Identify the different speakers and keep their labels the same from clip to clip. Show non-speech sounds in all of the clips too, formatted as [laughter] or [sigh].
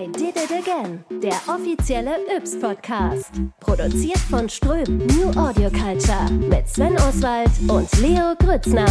Speaker 1: I Did It Again, der offizielle Yps-Podcast. Produziert von Ström New Audio Culture mit Sven Oswald und Leo Grützner.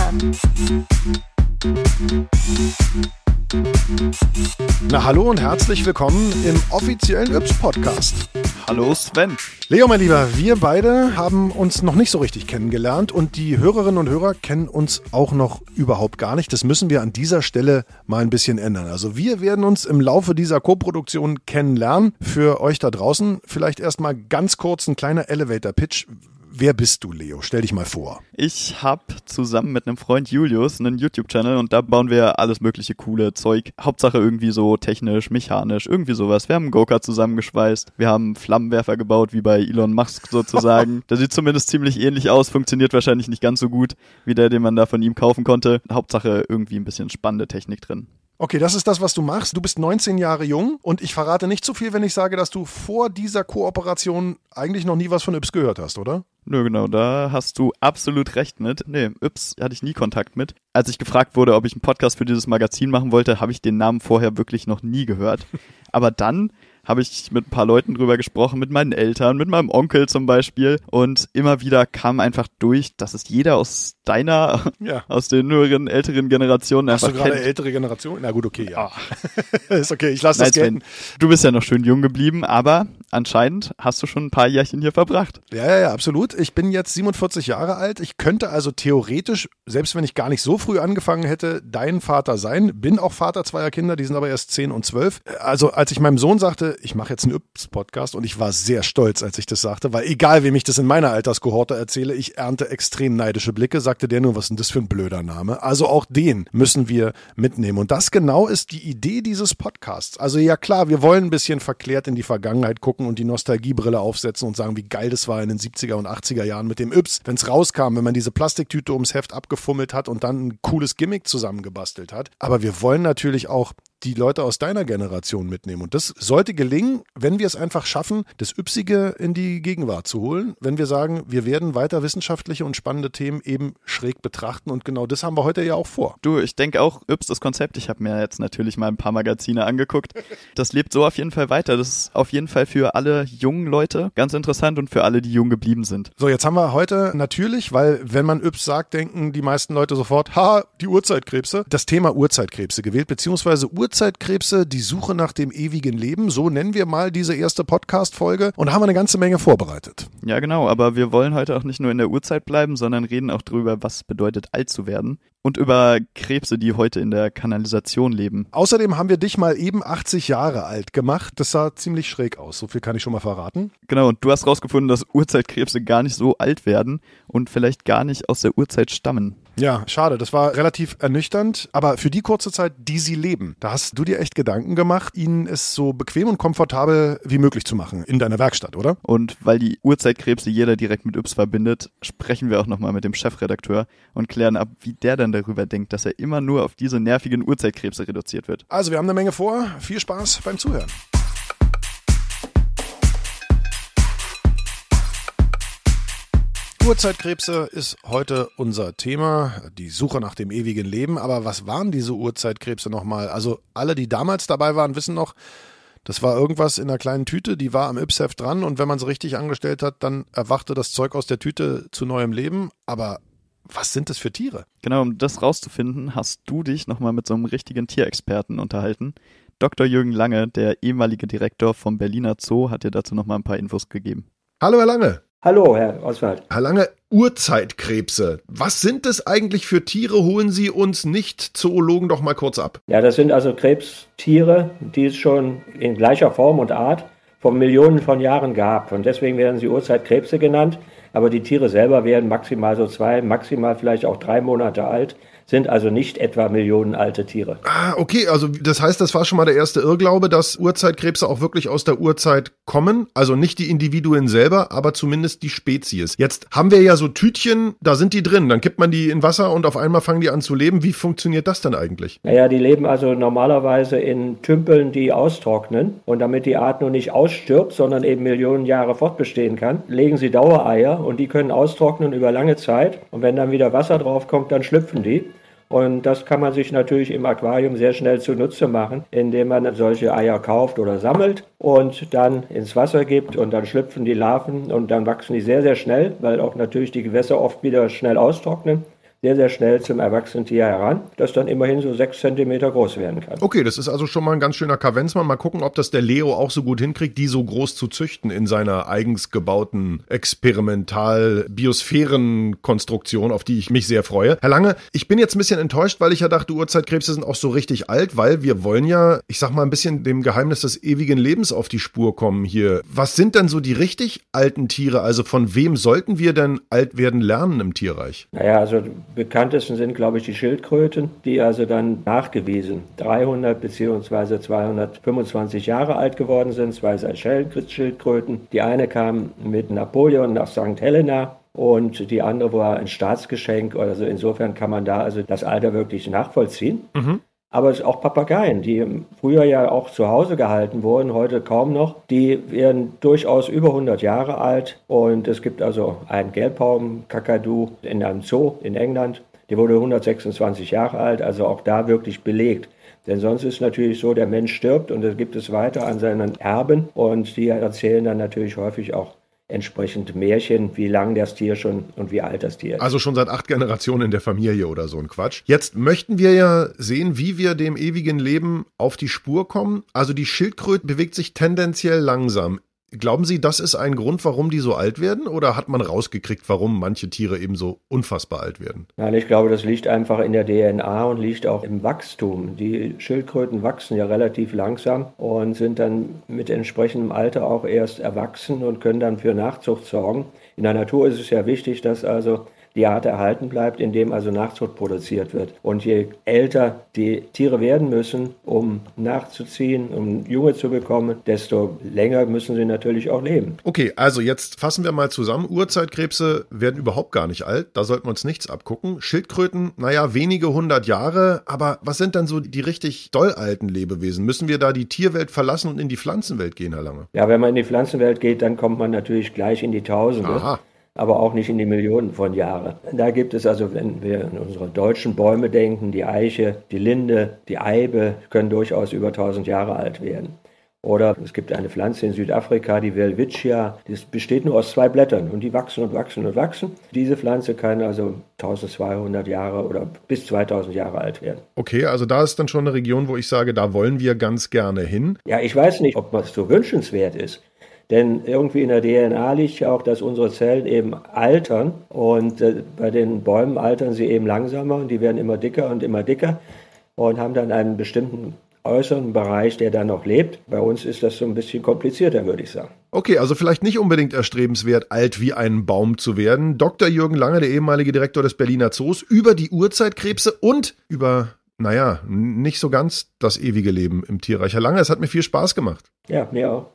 Speaker 2: Na hallo und herzlich willkommen im offiziellen Yps-Podcast.
Speaker 3: Hallo Sven.
Speaker 2: Leo, mein Lieber, wir beide haben uns noch nicht so richtig kennengelernt und die Hörerinnen und Hörer kennen uns auch noch überhaupt gar nicht. Das müssen wir an dieser Stelle mal ein bisschen ändern. Also wir werden uns im Laufe dieser Co-Produktion kennenlernen. Für euch da draußen vielleicht erstmal ganz kurz ein kleiner Elevator-Pitch. Wer bist du, Leo? Stell dich mal vor.
Speaker 3: Ich habe zusammen mit einem Freund Julius einen YouTube-Channel und da bauen wir alles mögliche coole Zeug. Hauptsache irgendwie so technisch, mechanisch, irgendwie sowas. Wir haben einen Go-Kart zusammengeschweißt. Wir haben Flammenwerfer gebaut, wie bei Elon Musk sozusagen. [laughs] der sieht zumindest ziemlich ähnlich aus, funktioniert wahrscheinlich nicht ganz so gut wie der, den man da von ihm kaufen konnte. Hauptsache irgendwie ein bisschen spannende Technik drin.
Speaker 2: Okay, das ist das, was du machst. Du bist 19 Jahre jung und ich verrate nicht zu so viel, wenn ich sage, dass du vor dieser Kooperation eigentlich noch nie was von Yps gehört hast, oder?
Speaker 3: Nö, genau, da hast du absolut recht mit. Nee, Yps hatte ich nie Kontakt mit. Als ich gefragt wurde, ob ich einen Podcast für dieses Magazin machen wollte, habe ich den Namen vorher wirklich noch nie gehört. [laughs] Aber dann habe ich mit ein paar Leuten drüber gesprochen, mit meinen Eltern, mit meinem Onkel zum Beispiel. Und immer wieder kam einfach durch, dass es jeder aus deiner, ja. [laughs] aus den höheren, älteren Generationen
Speaker 2: Hast du gerade
Speaker 3: kennt.
Speaker 2: ältere Generation? Na gut, okay, ja.
Speaker 3: Oh. [laughs]
Speaker 2: ist okay, ich lasse das gelten.
Speaker 3: Du bist ja noch schön jung geblieben, aber anscheinend hast du schon ein paar Jährchen hier verbracht.
Speaker 2: Ja, ja, ja, absolut. Ich bin jetzt 47 Jahre alt. Ich könnte also theoretisch, selbst wenn ich gar nicht so früh angefangen hätte, dein Vater sein. Bin auch Vater zweier Kinder, die sind aber erst 10 und 12. Also als ich meinem Sohn sagte, ich mache jetzt einen Yps-Podcast und ich war sehr stolz, als ich das sagte, weil egal, wem ich das in meiner Alterskohorte erzähle, ich ernte extrem neidische Blicke, sagte der nur, was ist denn das für ein blöder Name? Also auch den müssen wir mitnehmen. Und das genau ist die Idee dieses Podcasts. Also ja klar, wir wollen ein bisschen verklärt in die Vergangenheit gucken und die Nostalgiebrille aufsetzen und sagen, wie geil das war in den 70er und 80er Jahren mit dem Yps, wenn es rauskam, wenn man diese Plastiktüte ums Heft abgefummelt hat und dann ein cooles Gimmick zusammengebastelt hat. Aber wir wollen natürlich auch die Leute aus deiner Generation mitnehmen. Und das sollte gelingen, wenn wir es einfach schaffen, das Üpsige in die Gegenwart zu holen. Wenn wir sagen, wir werden weiter wissenschaftliche und spannende Themen eben schräg betrachten. Und genau das haben wir heute ja auch vor.
Speaker 3: Du, ich denke auch, Yps, das Konzept, ich habe mir jetzt natürlich mal ein paar Magazine angeguckt. Das lebt so auf jeden Fall weiter. Das ist auf jeden Fall für alle jungen Leute ganz interessant und für alle, die jung geblieben sind.
Speaker 2: So, jetzt haben wir heute natürlich, weil wenn man Yps sagt, denken die meisten Leute sofort, ha, die Urzeitkrebse. Das Thema Urzeitkrebse gewählt, beziehungsweise Urzeitkrebse, die Suche nach dem ewigen Leben. So nennen wir mal diese erste Podcast-Folge und haben eine ganze Menge vorbereitet.
Speaker 3: Ja, genau, aber wir wollen heute auch nicht nur in der Urzeit bleiben, sondern reden auch darüber, was bedeutet alt zu werden und über Krebse, die heute in der Kanalisation leben.
Speaker 2: Außerdem haben wir dich mal eben 80 Jahre alt gemacht. Das sah ziemlich schräg aus. So viel kann ich schon mal verraten.
Speaker 3: Genau, und du hast rausgefunden, dass Urzeitkrebse gar nicht so alt werden und vielleicht gar nicht aus der Urzeit stammen.
Speaker 2: Ja, schade. Das war relativ ernüchternd. Aber für die kurze Zeit, die sie leben, da hast du dir echt Gedanken gemacht, ihnen es so bequem und komfortabel wie möglich zu machen in deiner Werkstatt, oder?
Speaker 3: Und weil die Urzeitkrebse jeder direkt mit Yps verbindet, sprechen wir auch nochmal mit dem Chefredakteur und klären ab, wie der dann darüber denkt, dass er immer nur auf diese nervigen Urzeitkrebse reduziert wird.
Speaker 2: Also, wir haben eine Menge vor. Viel Spaß beim Zuhören. Urzeitkrebse ist heute unser Thema, die Suche nach dem ewigen Leben. Aber was waren diese Urzeitkrebse nochmal? Also alle, die damals dabei waren, wissen noch, das war irgendwas in einer kleinen Tüte, die war am Ypsheft dran und wenn man es richtig angestellt hat, dann erwachte das Zeug aus der Tüte zu neuem Leben. Aber was sind das für Tiere?
Speaker 3: Genau, um das rauszufinden, hast du dich nochmal mit so einem richtigen Tierexperten unterhalten. Dr. Jürgen Lange, der ehemalige Direktor vom Berliner Zoo, hat dir dazu nochmal ein paar Infos gegeben.
Speaker 2: Hallo, Herr Lange.
Speaker 4: Hallo, Herr Oswald.
Speaker 2: Herr Lange, Urzeitkrebse. Was sind es eigentlich für Tiere? Holen Sie uns Nicht-Zoologen doch mal kurz ab.
Speaker 4: Ja, das sind also Krebstiere, die es schon in gleicher Form und Art vor Millionen von Jahren gab. Und deswegen werden sie Urzeitkrebse genannt. Aber die Tiere selber werden maximal so zwei, maximal vielleicht auch drei Monate alt sind also nicht etwa millionenalte Tiere.
Speaker 2: Ah, okay, also das heißt, das war schon mal der erste Irrglaube, dass Urzeitkrebse auch wirklich aus der Urzeit kommen, also nicht die Individuen selber, aber zumindest die Spezies. Jetzt haben wir ja so Tütchen, da sind die drin, dann kippt man die in Wasser und auf einmal fangen die an zu leben. Wie funktioniert das dann eigentlich?
Speaker 4: Naja, die leben also normalerweise in Tümpeln, die austrocknen und damit die Art nur nicht ausstirbt, sondern eben Millionen Jahre fortbestehen kann, legen sie Dauereier und die können austrocknen über lange Zeit und wenn dann wieder Wasser draufkommt, dann schlüpfen die. Und das kann man sich natürlich im Aquarium sehr schnell zunutze machen, indem man solche Eier kauft oder sammelt und dann ins Wasser gibt und dann schlüpfen die Larven und dann wachsen die sehr, sehr schnell, weil auch natürlich die Gewässer oft wieder schnell austrocknen sehr, sehr schnell zum erwachsenen Tier heran, das dann immerhin so sechs Zentimeter groß werden kann.
Speaker 2: Okay, das ist also schon mal ein ganz schöner Kavenzmann. Mal gucken, ob das der Leo auch so gut hinkriegt, die so groß zu züchten in seiner eigens gebauten Experimental-Biosphären-Konstruktion, auf die ich mich sehr freue. Herr Lange, ich bin jetzt ein bisschen enttäuscht, weil ich ja dachte, Urzeitkrebse sind auch so richtig alt, weil wir wollen ja, ich sag mal, ein bisschen dem Geheimnis des ewigen Lebens auf die Spur kommen hier. Was sind denn so die richtig alten Tiere? Also von wem sollten wir denn alt werden lernen im Tierreich?
Speaker 4: Naja, also bekanntesten sind, glaube ich, die Schildkröten, die also dann nachgewiesen 300 bzw. 225 Jahre alt geworden sind, zwei Schildkröten. Die eine kam mit Napoleon nach St. Helena und die andere war ein Staatsgeschenk. Also insofern kann man da also das Alter wirklich nachvollziehen. Mhm. Aber es auch Papageien, die früher ja auch zu Hause gehalten wurden, heute kaum noch. Die werden durchaus über 100 Jahre alt. Und es gibt also einen Gelbbaum-Kakadu in einem Zoo in England. Der wurde 126 Jahre alt, also auch da wirklich belegt. Denn sonst ist natürlich so, der Mensch stirbt und das gibt es weiter an seinen Erben und die erzählen dann natürlich häufig auch entsprechend Märchen, wie lang das Tier schon und wie alt das Tier ist.
Speaker 2: Also schon seit acht Generationen in der Familie oder so ein Quatsch. Jetzt möchten wir ja sehen, wie wir dem ewigen Leben auf die Spur kommen. Also die Schildkröte bewegt sich tendenziell langsam. Glauben Sie, das ist ein Grund, warum die so alt werden? Oder hat man rausgekriegt, warum manche Tiere eben so unfassbar alt werden?
Speaker 4: Nein, ich glaube, das liegt einfach in der DNA und liegt auch im Wachstum. Die Schildkröten wachsen ja relativ langsam und sind dann mit entsprechendem Alter auch erst erwachsen und können dann für Nachzucht sorgen. In der Natur ist es ja wichtig, dass also die Art erhalten bleibt, indem also Nachzucht produziert wird. Und je älter die Tiere werden müssen, um nachzuziehen, um Junge zu bekommen, desto länger müssen sie natürlich auch leben.
Speaker 2: Okay, also jetzt fassen wir mal zusammen. Urzeitkrebse werden überhaupt gar nicht alt, da sollten wir uns nichts abgucken. Schildkröten, naja, wenige hundert Jahre, aber was sind dann so die richtig doll alten Lebewesen? Müssen wir da die Tierwelt verlassen und in die Pflanzenwelt gehen, Herr Lange?
Speaker 4: Ja, wenn man in die Pflanzenwelt geht, dann kommt man natürlich gleich in die Tausende. Aha aber auch nicht in die Millionen von Jahren. Da gibt es also, wenn wir an unsere deutschen Bäume denken, die Eiche, die Linde, die Eibe können durchaus über 1000 Jahre alt werden. Oder es gibt eine Pflanze in Südafrika, die Welwitschia, die besteht nur aus zwei Blättern und die wachsen und wachsen und wachsen. Diese Pflanze kann also 1200 Jahre oder bis 2000 Jahre alt werden.
Speaker 2: Okay, also da ist dann schon eine Region, wo ich sage, da wollen wir ganz gerne hin.
Speaker 4: Ja, ich weiß nicht, ob das so wünschenswert ist. Denn irgendwie in der DNA liegt ja auch, dass unsere Zellen eben altern und äh, bei den Bäumen altern sie eben langsamer und die werden immer dicker und immer dicker und haben dann einen bestimmten äußeren Bereich, der dann noch lebt. Bei uns ist das so ein bisschen komplizierter, würde ich sagen.
Speaker 2: Okay, also vielleicht nicht unbedingt erstrebenswert, alt wie ein Baum zu werden. Dr. Jürgen Lange, der ehemalige Direktor des Berliner Zoos, über die Urzeitkrebse und über, naja, nicht so ganz das ewige Leben im Tierreich. Herr Lange, es hat mir viel Spaß gemacht.
Speaker 4: Ja, mir auch.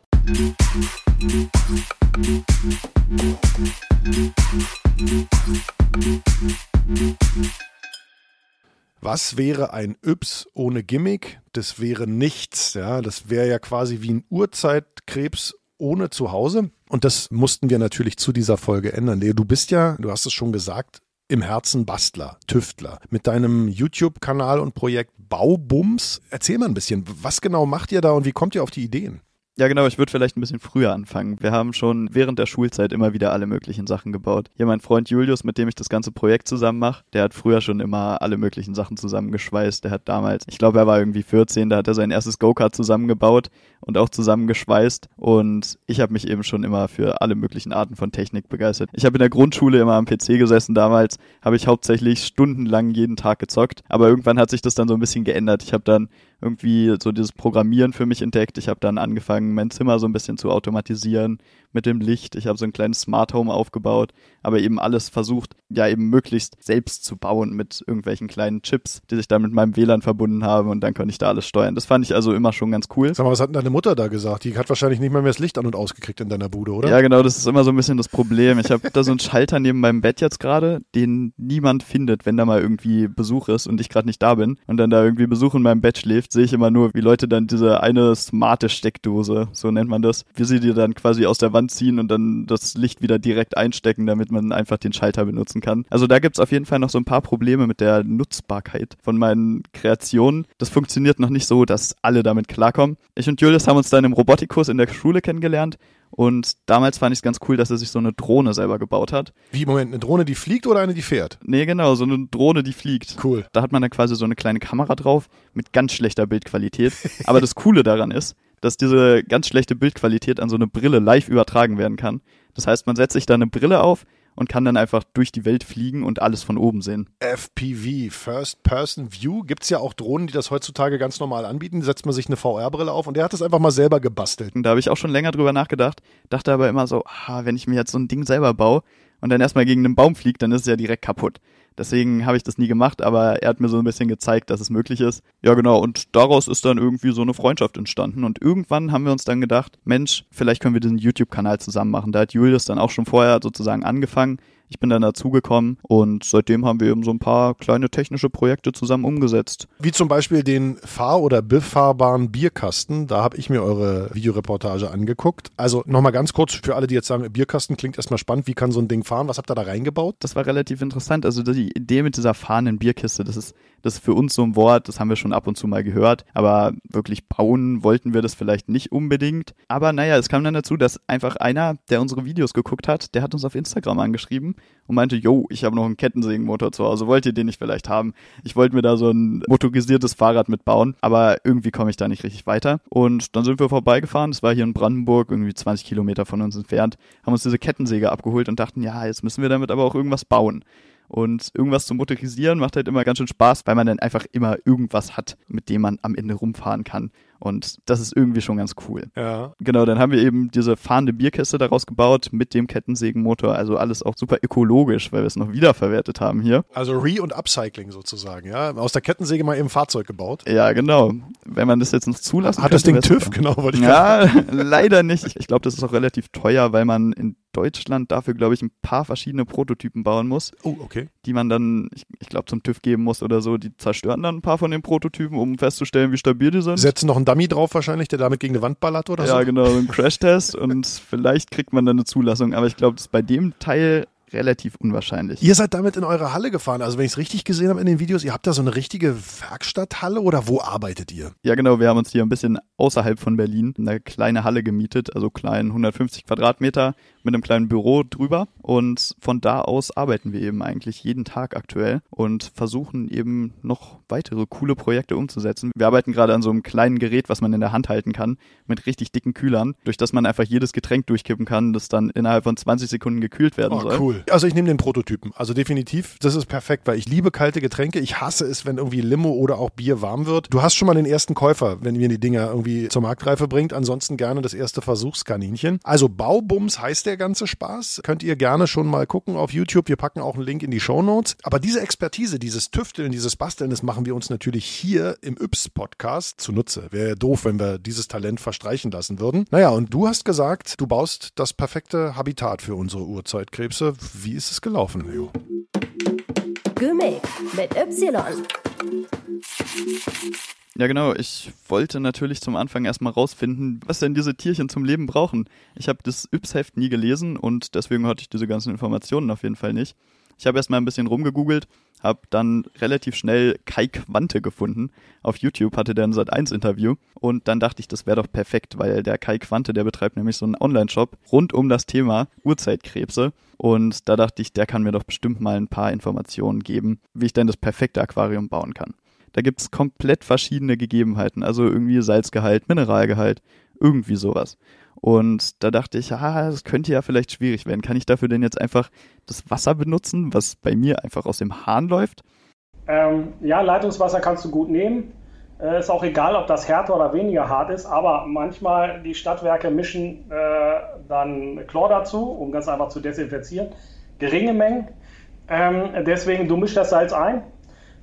Speaker 2: Was wäre ein Yps ohne Gimmick? Das wäre nichts, ja. Das wäre ja quasi wie ein Urzeitkrebs ohne Zuhause. Und das mussten wir natürlich zu dieser Folge ändern. Du bist ja, du hast es schon gesagt, im Herzen Bastler, Tüftler. Mit deinem YouTube-Kanal und Projekt Baubums. Erzähl mal ein bisschen, was genau macht ihr da und wie kommt ihr auf die Ideen?
Speaker 3: Ja, genau, ich würde vielleicht ein bisschen früher anfangen. Wir haben schon während der Schulzeit immer wieder alle möglichen Sachen gebaut. Hier mein Freund Julius, mit dem ich das ganze Projekt zusammen mache, der hat früher schon immer alle möglichen Sachen zusammengeschweißt. Der hat damals, ich glaube, er war irgendwie 14, da hat er sein erstes Go-Kart zusammengebaut und auch zusammengeschweißt. Und ich habe mich eben schon immer für alle möglichen Arten von Technik begeistert. Ich habe in der Grundschule immer am PC gesessen. Damals habe ich hauptsächlich stundenlang jeden Tag gezockt. Aber irgendwann hat sich das dann so ein bisschen geändert. Ich habe dann irgendwie so dieses Programmieren für mich entdeckt. Ich habe dann angefangen, mein Zimmer so ein bisschen zu automatisieren mit dem Licht. Ich habe so ein kleines Smart Home aufgebaut, aber eben alles versucht, ja eben möglichst selbst zu bauen mit irgendwelchen kleinen Chips, die sich dann mit meinem WLAN verbunden haben und dann konnte ich da alles steuern. Das fand ich also immer schon ganz cool.
Speaker 2: Sag mal, was hat denn deine Mutter da gesagt? Die hat wahrscheinlich nicht mal mehr das Licht an und ausgekriegt in deiner Bude, oder?
Speaker 3: Ja, genau, das ist immer so ein bisschen das Problem. Ich habe da so einen Schalter neben meinem Bett jetzt gerade, den niemand findet, wenn da mal irgendwie Besuch ist und ich gerade nicht da bin und dann da irgendwie Besuch in meinem Bett schläft, sehe ich immer nur, wie Leute dann diese eine smarte Steckdose Steckdose, so nennt man das, wie sie dir dann quasi aus der Wand ziehen und dann das Licht wieder direkt einstecken, damit man einfach den Schalter benutzen kann. Also da gibt's auf jeden Fall noch so ein paar Probleme mit der Nutzbarkeit von meinen Kreationen. Das funktioniert noch nicht so, dass alle damit klarkommen. Ich und Julius haben uns dann im Robotikkurs in der Schule kennengelernt und damals fand ich es ganz cool, dass er sich so eine Drohne selber gebaut hat.
Speaker 2: Wie, Moment, eine Drohne, die fliegt oder eine, die fährt?
Speaker 3: Nee, genau, so eine Drohne, die fliegt.
Speaker 2: Cool.
Speaker 3: Da hat man dann quasi so eine kleine Kamera drauf mit ganz schlechter Bildqualität. Aber das Coole daran ist, dass diese ganz schlechte Bildqualität an so eine Brille live übertragen werden kann. Das heißt, man setzt sich da eine Brille auf, und kann dann einfach durch die Welt fliegen und alles von oben sehen.
Speaker 2: FPV, First Person View, gibt es ja auch Drohnen, die das heutzutage ganz normal anbieten. Setzt man sich eine VR-Brille auf und der hat das einfach mal selber gebastelt.
Speaker 3: Und da habe ich auch schon länger drüber nachgedacht, dachte aber immer so, ah, wenn ich mir jetzt so ein Ding selber baue und dann erstmal gegen einen Baum fliegt, dann ist es ja direkt kaputt. Deswegen habe ich das nie gemacht, aber er hat mir so ein bisschen gezeigt, dass es möglich ist. Ja, genau. Und daraus ist dann irgendwie so eine Freundschaft entstanden. Und irgendwann haben wir uns dann gedacht, Mensch, vielleicht können wir diesen YouTube-Kanal zusammen machen. Da hat Julius dann auch schon vorher sozusagen angefangen. Ich bin dann dazugekommen und seitdem haben wir eben so ein paar kleine technische Projekte zusammen umgesetzt.
Speaker 2: Wie zum Beispiel den fahr- oder befahrbaren Bierkasten. Da habe ich mir eure Videoreportage angeguckt. Also nochmal ganz kurz für alle, die jetzt sagen, Bierkasten klingt erstmal spannend. Wie kann so ein Ding fahren? Was habt ihr da reingebaut?
Speaker 3: Das war relativ interessant. Also die Idee mit dieser fahrenden Bierkiste, das ist das ist für uns so ein Wort, das haben wir schon ab und zu mal gehört, aber wirklich bauen wollten wir das vielleicht nicht unbedingt. Aber naja, es kam dann dazu, dass einfach einer, der unsere Videos geguckt hat, der hat uns auf Instagram angeschrieben und meinte, yo, ich habe noch einen Kettensägenmotor zu Hause, wollt ihr den nicht vielleicht haben? Ich wollte mir da so ein motorisiertes Fahrrad mitbauen, aber irgendwie komme ich da nicht richtig weiter. Und dann sind wir vorbeigefahren, das war hier in Brandenburg, irgendwie 20 Kilometer von uns entfernt, haben uns diese Kettensäge abgeholt und dachten, ja, jetzt müssen wir damit aber auch irgendwas bauen. Und irgendwas zu motorisieren macht halt immer ganz schön Spaß, weil man dann einfach immer irgendwas hat, mit dem man am Ende rumfahren kann. Und das ist irgendwie schon ganz cool.
Speaker 2: Ja.
Speaker 3: Genau, dann haben wir eben diese fahrende Bierkiste daraus gebaut mit dem Kettensägenmotor. Also alles auch super ökologisch, weil wir es noch wiederverwertet haben hier.
Speaker 2: Also Re- und Upcycling sozusagen, ja. Aus der Kettensäge mal eben Fahrzeug gebaut.
Speaker 3: Ja, genau. Wenn man das jetzt noch zulassen
Speaker 2: Hat
Speaker 3: könnte,
Speaker 2: das Ding TÜV, genau, wollte ich
Speaker 3: Ja, [laughs] leider nicht. Ich glaube, das ist auch relativ teuer, weil man in Deutschland dafür, glaube ich, ein paar verschiedene Prototypen bauen muss,
Speaker 2: Oh, okay.
Speaker 3: die man dann, ich, ich glaube, zum TÜV geben muss oder so. Die zerstören dann ein paar von den Prototypen, um festzustellen, wie stabil die sind.
Speaker 2: Setzen noch einen Dummy drauf wahrscheinlich, der damit gegen eine Wand ballert oder
Speaker 3: ja,
Speaker 2: so?
Speaker 3: genau, so ein [laughs] Crashtest und vielleicht kriegt man dann eine Zulassung. Aber ich glaube, das ist bei dem Teil relativ unwahrscheinlich.
Speaker 2: Ihr seid damit in eure Halle gefahren. Also wenn ich es richtig gesehen habe in den Videos, ihr habt da so eine richtige Werkstatthalle oder wo arbeitet ihr?
Speaker 3: Ja, genau. Wir haben uns hier ein bisschen außerhalb von Berlin eine kleine Halle gemietet, also klein 150 Quadratmeter mit einem kleinen Büro drüber. Und von da aus arbeiten wir eben eigentlich jeden Tag aktuell und versuchen eben noch weitere coole Projekte umzusetzen. Wir arbeiten gerade an so einem kleinen Gerät, was man in der Hand halten kann, mit richtig dicken Kühlern, durch das man einfach jedes Getränk durchkippen kann, das dann innerhalb von 20 Sekunden gekühlt werden
Speaker 2: Oh,
Speaker 3: soll.
Speaker 2: cool. Also ich nehme den Prototypen. Also definitiv, das ist perfekt, weil ich liebe kalte Getränke. Ich hasse es, wenn irgendwie Limo oder auch Bier warm wird. Du hast schon mal den ersten Käufer, wenn ihr die Dinger irgendwie zur Marktreife bringt. Ansonsten gerne das erste Versuchskaninchen. Also Baubums heißt der ganze Spaß. Könnt ihr gerne schon mal gucken auf YouTube. Wir packen auch einen Link in die Show Notes. Aber diese Expertise, dieses Tüfteln, dieses Basteln, das machen wir uns natürlich hier im Yps-Podcast zunutze. Wäre doof, wenn wir dieses Talent verstreichen lassen würden. Naja, und du hast gesagt, du baust das perfekte Habitat für unsere Urzeitkrebse. Wie ist es gelaufen, Leo?
Speaker 1: Gimmick mit Y.
Speaker 3: Ja, genau. Ich wollte natürlich zum Anfang erstmal rausfinden, was denn diese Tierchen zum Leben brauchen. Ich habe das Yps-Heft nie gelesen und deswegen hatte ich diese ganzen Informationen auf jeden Fall nicht. Ich habe erstmal ein bisschen rumgegoogelt, habe dann relativ schnell Kai Quante gefunden. Auf YouTube hatte der ein Sat1-Interview und dann dachte ich, das wäre doch perfekt, weil der Kai Quante, der betreibt nämlich so einen Online-Shop rund um das Thema Urzeitkrebse und da dachte ich, der kann mir doch bestimmt mal ein paar Informationen geben, wie ich denn das perfekte Aquarium bauen kann. Da gibt's komplett verschiedene Gegebenheiten, also irgendwie Salzgehalt, Mineralgehalt, irgendwie sowas. Und da dachte ich, ah, das könnte ja vielleicht schwierig werden. Kann ich dafür denn jetzt einfach das Wasser benutzen, was bei mir einfach aus dem Hahn läuft?
Speaker 5: Ähm, ja, Leitungswasser kannst du gut nehmen. Äh, ist auch egal, ob das härter oder weniger hart ist, aber manchmal die Stadtwerke mischen äh, dann Chlor dazu, um ganz einfach zu desinfizieren. Geringe Mengen. Ähm, deswegen, du mischst das Salz ein,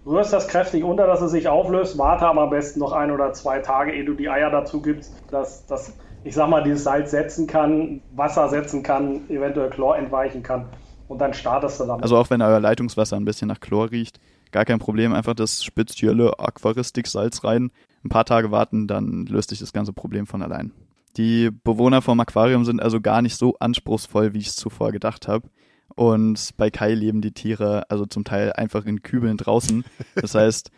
Speaker 5: rührst das kräftig unter, dass es sich auflöst, warte am besten noch ein oder zwei Tage, ehe du die Eier dazu gibst, dass das, ich sag mal, dieses Salz setzen kann, Wasser setzen kann, eventuell Chlor entweichen kann und dann startest du damit.
Speaker 3: Also auch wenn euer Leitungswasser ein bisschen nach Chlor riecht, gar kein Problem, einfach das spezielle Aquaristik-Salz rein, ein paar Tage warten, dann löst sich das ganze Problem von allein. Die Bewohner vom Aquarium sind also gar nicht so anspruchsvoll, wie ich es zuvor gedacht habe. Und bei Kai leben die Tiere also zum Teil einfach in Kübeln draußen. Das heißt,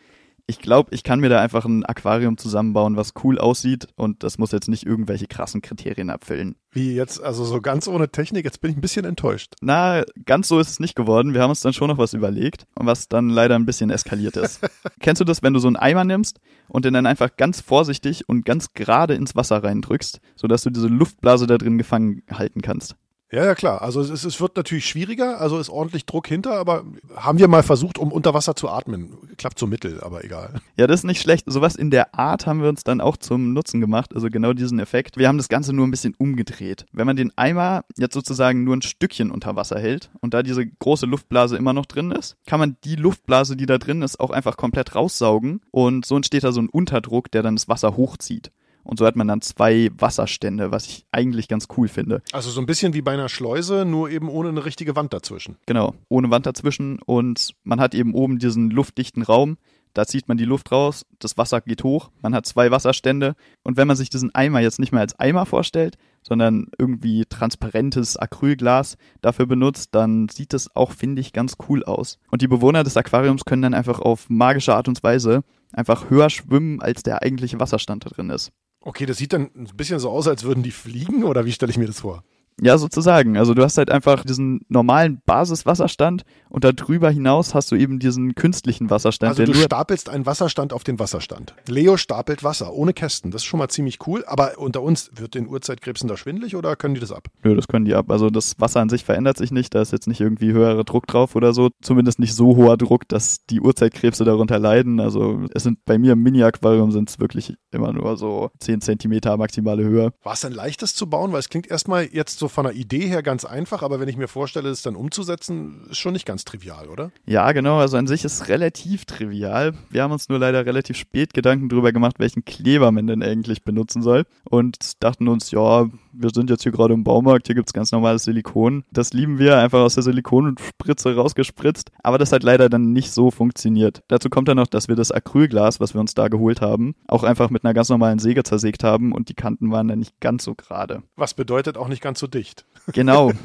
Speaker 3: ich glaube, ich kann mir da einfach ein Aquarium zusammenbauen, was cool aussieht und das muss jetzt nicht irgendwelche krassen Kriterien abfüllen.
Speaker 2: Wie jetzt, also so ganz ohne Technik, jetzt bin ich ein bisschen enttäuscht.
Speaker 3: Na, ganz so ist es nicht geworden. Wir haben uns dann schon noch was überlegt, was dann leider ein bisschen eskaliert ist. [laughs] Kennst du das, wenn du so einen Eimer nimmst und den dann einfach ganz vorsichtig und ganz gerade ins Wasser reindrückst, sodass du diese Luftblase da drin gefangen halten kannst?
Speaker 2: Ja, ja, klar. Also es, es wird natürlich schwieriger, also ist ordentlich Druck hinter, aber haben wir mal versucht, um unter Wasser zu atmen. Klappt so mittel, aber egal.
Speaker 3: Ja, das ist nicht schlecht. Sowas in der Art haben wir uns dann auch zum Nutzen gemacht, also genau diesen Effekt. Wir haben das Ganze nur ein bisschen umgedreht. Wenn man den Eimer jetzt sozusagen nur ein Stückchen unter Wasser hält und da diese große Luftblase immer noch drin ist, kann man die Luftblase, die da drin ist, auch einfach komplett raussaugen und so entsteht da so ein Unterdruck, der dann das Wasser hochzieht. Und so hat man dann zwei Wasserstände, was ich eigentlich ganz cool finde.
Speaker 2: Also so ein bisschen wie bei einer Schleuse, nur eben ohne eine richtige Wand dazwischen.
Speaker 3: Genau, ohne Wand dazwischen und man hat eben oben diesen luftdichten Raum. Da zieht man die Luft raus, das Wasser geht hoch, man hat zwei Wasserstände und wenn man sich diesen Eimer jetzt nicht mehr als Eimer vorstellt, sondern irgendwie transparentes Acrylglas dafür benutzt, dann sieht das auch, finde ich, ganz cool aus. Und die Bewohner des Aquariums können dann einfach auf magische Art und Weise einfach höher schwimmen, als der eigentliche Wasserstand da drin ist.
Speaker 2: Okay, das sieht dann ein bisschen so aus, als würden die fliegen oder wie stelle ich mir das vor?
Speaker 3: Ja, sozusagen. Also du hast halt einfach diesen normalen Basiswasserstand und darüber hinaus hast du eben diesen künstlichen Wasserstand.
Speaker 2: Also du stapelst einen Wasserstand auf den Wasserstand. Leo stapelt Wasser ohne Kästen. Das ist schon mal ziemlich cool. Aber unter uns, wird den Urzeitkrebsen da schwindlig oder können die das ab?
Speaker 3: Nö, das können die ab. Also das Wasser an sich verändert sich nicht. Da ist jetzt nicht irgendwie höherer Druck drauf oder so. Zumindest nicht so hoher Druck, dass die Urzeitkrebse darunter leiden. Also es sind bei mir im Mini-Aquarium sind es wirklich immer nur so 10 Zentimeter maximale Höhe.
Speaker 2: War es denn leicht, das zu bauen? Weil es klingt erstmal jetzt so von der Idee her ganz einfach, aber wenn ich mir vorstelle, es dann umzusetzen, ist schon nicht ganz trivial, oder?
Speaker 3: Ja, genau. Also an sich ist es relativ trivial. Wir haben uns nur leider relativ spät Gedanken darüber gemacht, welchen Kleber man denn eigentlich benutzen soll und dachten uns, ja, wir sind jetzt hier gerade im Baumarkt, hier gibt es ganz normales Silikon. Das lieben wir, einfach aus der Silikonspritze rausgespritzt. Aber das hat leider dann nicht so funktioniert. Dazu kommt dann noch, dass wir das Acrylglas, was wir uns da geholt haben, auch einfach mit einer ganz normalen Säge zersägt haben und die Kanten waren dann nicht ganz so gerade.
Speaker 2: Was bedeutet auch nicht ganz so dicht.
Speaker 3: Genau. [laughs]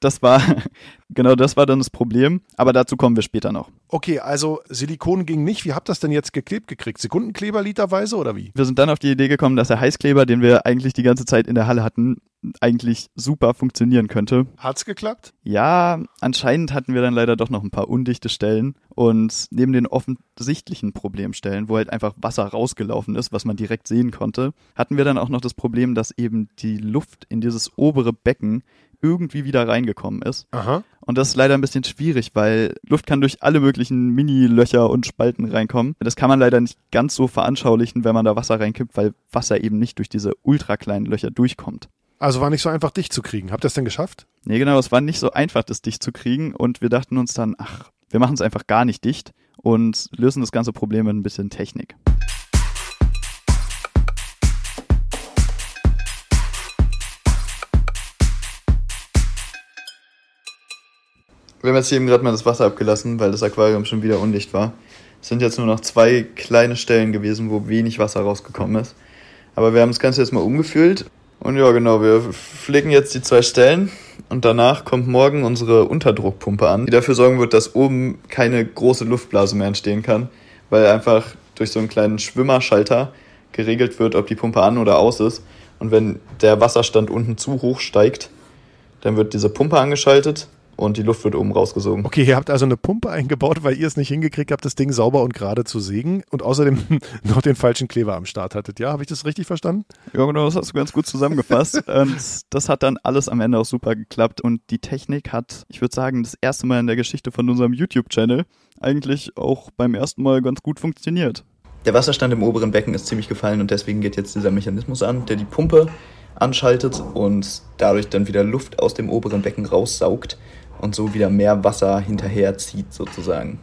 Speaker 3: Das war, genau das war dann das Problem. Aber dazu kommen wir später noch.
Speaker 2: Okay, also Silikon ging nicht. Wie habt ihr das denn jetzt geklebt gekriegt? Sekundenkleber literweise oder wie?
Speaker 3: Wir sind dann auf die Idee gekommen, dass der Heißkleber, den wir eigentlich die ganze Zeit in der Halle hatten, eigentlich super funktionieren könnte.
Speaker 2: Hat's geklappt?
Speaker 3: Ja, anscheinend hatten wir dann leider doch noch ein paar undichte Stellen und neben den offensichtlichen Problemstellen, wo halt einfach Wasser rausgelaufen ist, was man direkt sehen konnte, hatten wir dann auch noch das Problem, dass eben die Luft in dieses obere Becken irgendwie wieder reingekommen ist.
Speaker 2: Aha.
Speaker 3: Und das ist leider ein bisschen schwierig, weil Luft kann durch alle möglichen Mini-Löcher und Spalten reinkommen. Das kann man leider nicht ganz so veranschaulichen, wenn man da Wasser reinkippt, weil Wasser eben nicht durch diese ultra kleinen Löcher durchkommt.
Speaker 2: Also war nicht so einfach dicht zu kriegen. Habt ihr es denn geschafft?
Speaker 3: Nee, genau, es war nicht so einfach, das dicht zu kriegen und wir dachten uns dann, ach, wir machen es einfach gar nicht dicht und lösen das ganze Problem mit ein bisschen Technik. Wir haben jetzt hier eben gerade mal das Wasser abgelassen, weil das Aquarium schon wieder undicht war. Es sind jetzt nur noch zwei kleine Stellen gewesen, wo wenig Wasser rausgekommen ist. Aber wir haben das Ganze jetzt mal umgefüllt. Und ja, genau, wir pflegen jetzt die zwei Stellen und danach kommt morgen unsere Unterdruckpumpe an, die dafür sorgen wird, dass oben keine große Luftblase mehr entstehen kann, weil einfach durch so einen kleinen Schwimmerschalter geregelt wird, ob die Pumpe an oder aus ist. Und wenn der Wasserstand unten zu hoch steigt, dann wird diese Pumpe angeschaltet und die Luft wird oben rausgesogen.
Speaker 2: Okay, ihr habt also eine Pumpe eingebaut, weil ihr es nicht hingekriegt habt, das Ding sauber und gerade zu sägen und außerdem [laughs] noch den falschen Kleber am Start hattet. Ja, habe ich das richtig verstanden?
Speaker 3: Ja, genau, das hast du ganz gut zusammengefasst. [laughs] und das hat dann alles am Ende auch super geklappt und die Technik hat, ich würde sagen, das erste Mal in der Geschichte von unserem YouTube-Channel eigentlich auch beim ersten Mal ganz gut funktioniert. Der Wasserstand im oberen Becken ist ziemlich gefallen und deswegen geht jetzt dieser Mechanismus an, der die Pumpe anschaltet und dadurch dann wieder Luft aus dem oberen Becken raussaugt und so wieder mehr Wasser hinterher zieht sozusagen.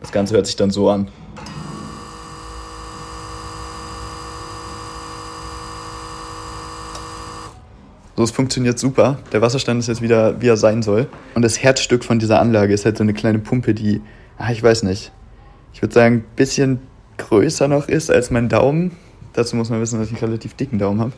Speaker 3: Das Ganze hört sich dann so an. So, es funktioniert super. Der Wasserstand ist jetzt wieder, wie er sein soll. Und das Herzstück von dieser Anlage ist halt so eine kleine Pumpe, die, ah, ich weiß nicht, ich würde sagen, ein bisschen größer noch ist als mein Daumen. Dazu muss man wissen, dass ich einen relativ dicken Daumen habe.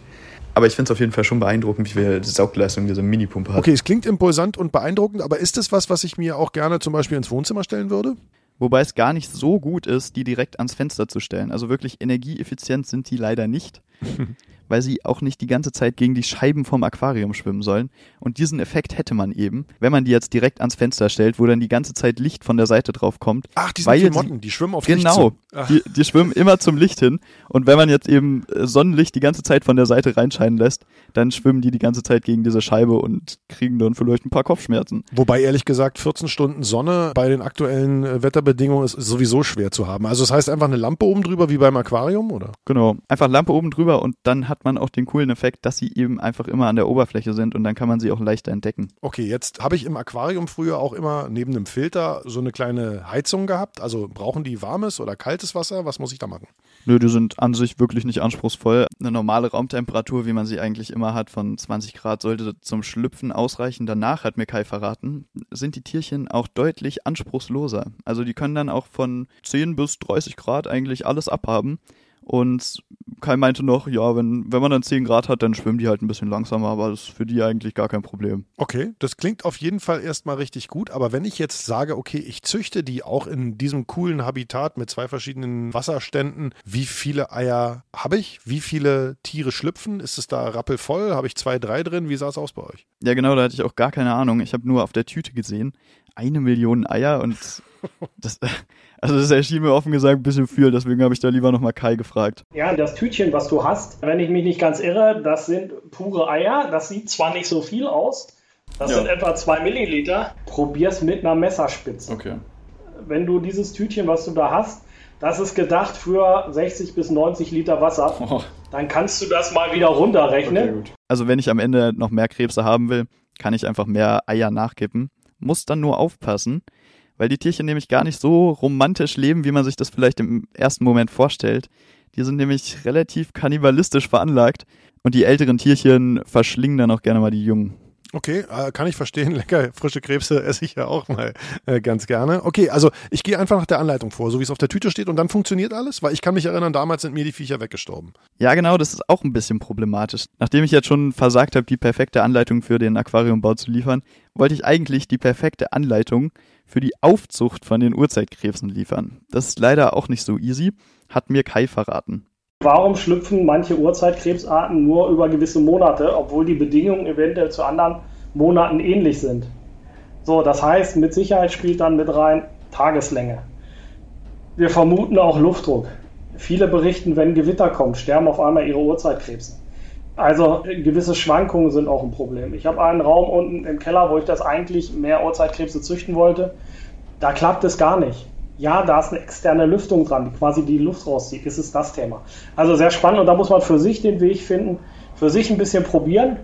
Speaker 3: Aber ich finde es auf jeden Fall schon beeindruckend, wie viel Saugleistung diese Minipumpe hat.
Speaker 2: Okay, es klingt impulsant und beeindruckend, aber ist es was, was ich mir auch gerne zum Beispiel ins Wohnzimmer stellen würde?
Speaker 3: Wobei es gar nicht so gut ist, die direkt ans Fenster zu stellen. Also wirklich energieeffizient sind die leider nicht. [laughs] weil sie auch nicht die ganze Zeit gegen die Scheiben vom Aquarium schwimmen sollen. Und diesen Effekt hätte man eben, wenn man die jetzt direkt ans Fenster stellt, wo dann die ganze Zeit Licht von der Seite drauf kommt.
Speaker 2: Ach, die sind Motten, die schwimmen auf
Speaker 3: Genau, die, die schwimmen immer zum Licht hin. Und wenn man jetzt eben äh, Sonnenlicht die ganze Zeit von der Seite reinscheinen lässt, dann schwimmen die die ganze Zeit gegen diese Scheibe und kriegen dann vielleicht ein paar Kopfschmerzen.
Speaker 2: Wobei ehrlich gesagt 14 Stunden Sonne bei den aktuellen äh, Wetterbedingungen ist sowieso schwer zu haben. Also das heißt einfach eine Lampe oben drüber wie beim Aquarium, oder?
Speaker 3: Genau, einfach Lampe oben drüber und dann hat man auch den coolen Effekt, dass sie eben einfach immer an der Oberfläche sind und dann kann man sie auch leichter entdecken.
Speaker 2: Okay, jetzt habe ich im Aquarium früher auch immer neben dem Filter so eine kleine Heizung gehabt. Also brauchen die warmes oder kaltes Wasser? Was muss ich da machen?
Speaker 3: Nö, die sind an sich wirklich nicht anspruchsvoll. Eine normale Raumtemperatur, wie man sie eigentlich immer hat, von 20 Grad, sollte zum Schlüpfen ausreichen. Danach, hat mir Kai verraten, sind die Tierchen auch deutlich anspruchsloser. Also die können dann auch von 10 bis 30 Grad eigentlich alles abhaben. Und Kai meinte noch, ja, wenn, wenn man dann 10 Grad hat, dann schwimmen die halt ein bisschen langsamer, aber das ist für die eigentlich gar kein Problem.
Speaker 2: Okay, das klingt auf jeden Fall erstmal richtig gut, aber wenn ich jetzt sage, okay, ich züchte die auch in diesem coolen Habitat mit zwei verschiedenen Wasserständen, wie viele Eier habe ich? Wie viele Tiere schlüpfen? Ist es da rappelvoll? Habe ich zwei, drei drin? Wie sah es aus bei euch?
Speaker 3: Ja, genau, da hatte ich auch gar keine Ahnung. Ich habe nur auf der Tüte gesehen, eine Million Eier und das, also das erschien mir offen gesagt ein bisschen viel, deswegen habe ich da lieber nochmal Kai gefragt.
Speaker 5: Ja, das Tütchen, was du hast, wenn ich mich nicht ganz irre, das sind pure Eier. Das sieht zwar nicht so viel aus, das ja. sind etwa 2 Milliliter. Probier's mit einer Messerspitze.
Speaker 3: Okay.
Speaker 5: Wenn du dieses Tütchen, was du da hast, das ist gedacht für 60 bis 90 Liter Wasser. Oh. Dann kannst du das mal wieder runterrechnen. Okay,
Speaker 3: also wenn ich am Ende noch mehr Krebse haben will, kann ich einfach mehr Eier nachkippen. Muss dann nur aufpassen, weil die Tierchen nämlich gar nicht so romantisch leben, wie man sich das vielleicht im ersten Moment vorstellt. Die sind nämlich relativ kannibalistisch veranlagt und die älteren Tierchen verschlingen dann auch gerne mal die Jungen.
Speaker 2: Okay, äh, kann ich verstehen. [laughs] Lecker, frische Krebse esse ich ja auch mal äh, ganz gerne. Okay, also ich gehe einfach nach der Anleitung vor, so wie es auf der Tüte steht und dann funktioniert alles, weil ich kann mich erinnern, damals sind mir die Viecher weggestorben.
Speaker 3: Ja, genau, das ist auch ein bisschen problematisch. Nachdem ich jetzt schon versagt habe, die perfekte Anleitung für den Aquariumbau zu liefern, wollte ich eigentlich die perfekte Anleitung für die Aufzucht von den Urzeitkrebsen liefern. Das ist leider auch nicht so easy, hat mir Kai verraten.
Speaker 5: Warum schlüpfen manche Urzeitkrebsarten nur über gewisse Monate, obwohl die Bedingungen eventuell zu anderen Monaten ähnlich sind? So, das heißt, mit Sicherheit spielt dann mit rein Tageslänge. Wir vermuten auch Luftdruck. Viele berichten, wenn Gewitter kommt, sterben auf einmal ihre Urzeitkrebse. Also gewisse Schwankungen sind auch ein Problem. Ich habe einen Raum unten im Keller, wo ich das eigentlich mehr Urzeitkrebse züchten wollte. Da klappt es gar nicht. Ja, da ist eine externe Lüftung dran, die quasi die Luft rauszieht. Das ist das Thema. Also sehr spannend und da muss man für sich den Weg finden, für sich ein bisschen probieren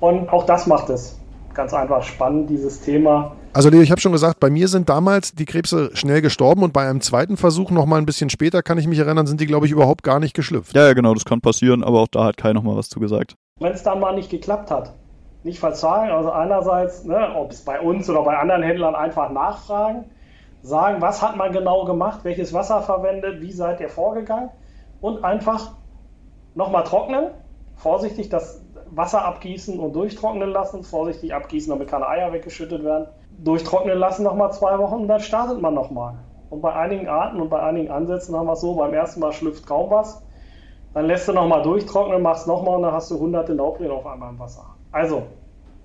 Speaker 5: und auch das macht es ganz einfach spannend, dieses Thema.
Speaker 2: Also Leo, ich habe schon gesagt, bei mir sind damals die Krebse schnell gestorben und bei einem zweiten Versuch noch mal ein bisschen später, kann ich mich erinnern, sind die, glaube ich, überhaupt gar nicht geschlüpft.
Speaker 3: Ja, ja, genau, das kann passieren, aber auch da hat Kai noch mal was zu gesagt.
Speaker 5: Wenn es dann mal nicht geklappt hat, nicht verzahlen, also einerseits, ne, ob es bei uns oder bei anderen Händlern einfach nachfragen, sagen, was hat man genau gemacht, welches Wasser verwendet, wie seid ihr vorgegangen und einfach nochmal trocknen, vorsichtig das Wasser abgießen und durchtrocknen lassen, vorsichtig abgießen, damit keine Eier weggeschüttet werden, durchtrocknen lassen nochmal zwei Wochen und dann startet man nochmal. Und bei einigen Arten und bei einigen Ansätzen haben wir es so, beim ersten Mal schlüpft kaum was, dann lässt du nochmal durchtrocknen, machst nochmal und dann hast du hunderte Nauplen auf einmal im Wasser. Also,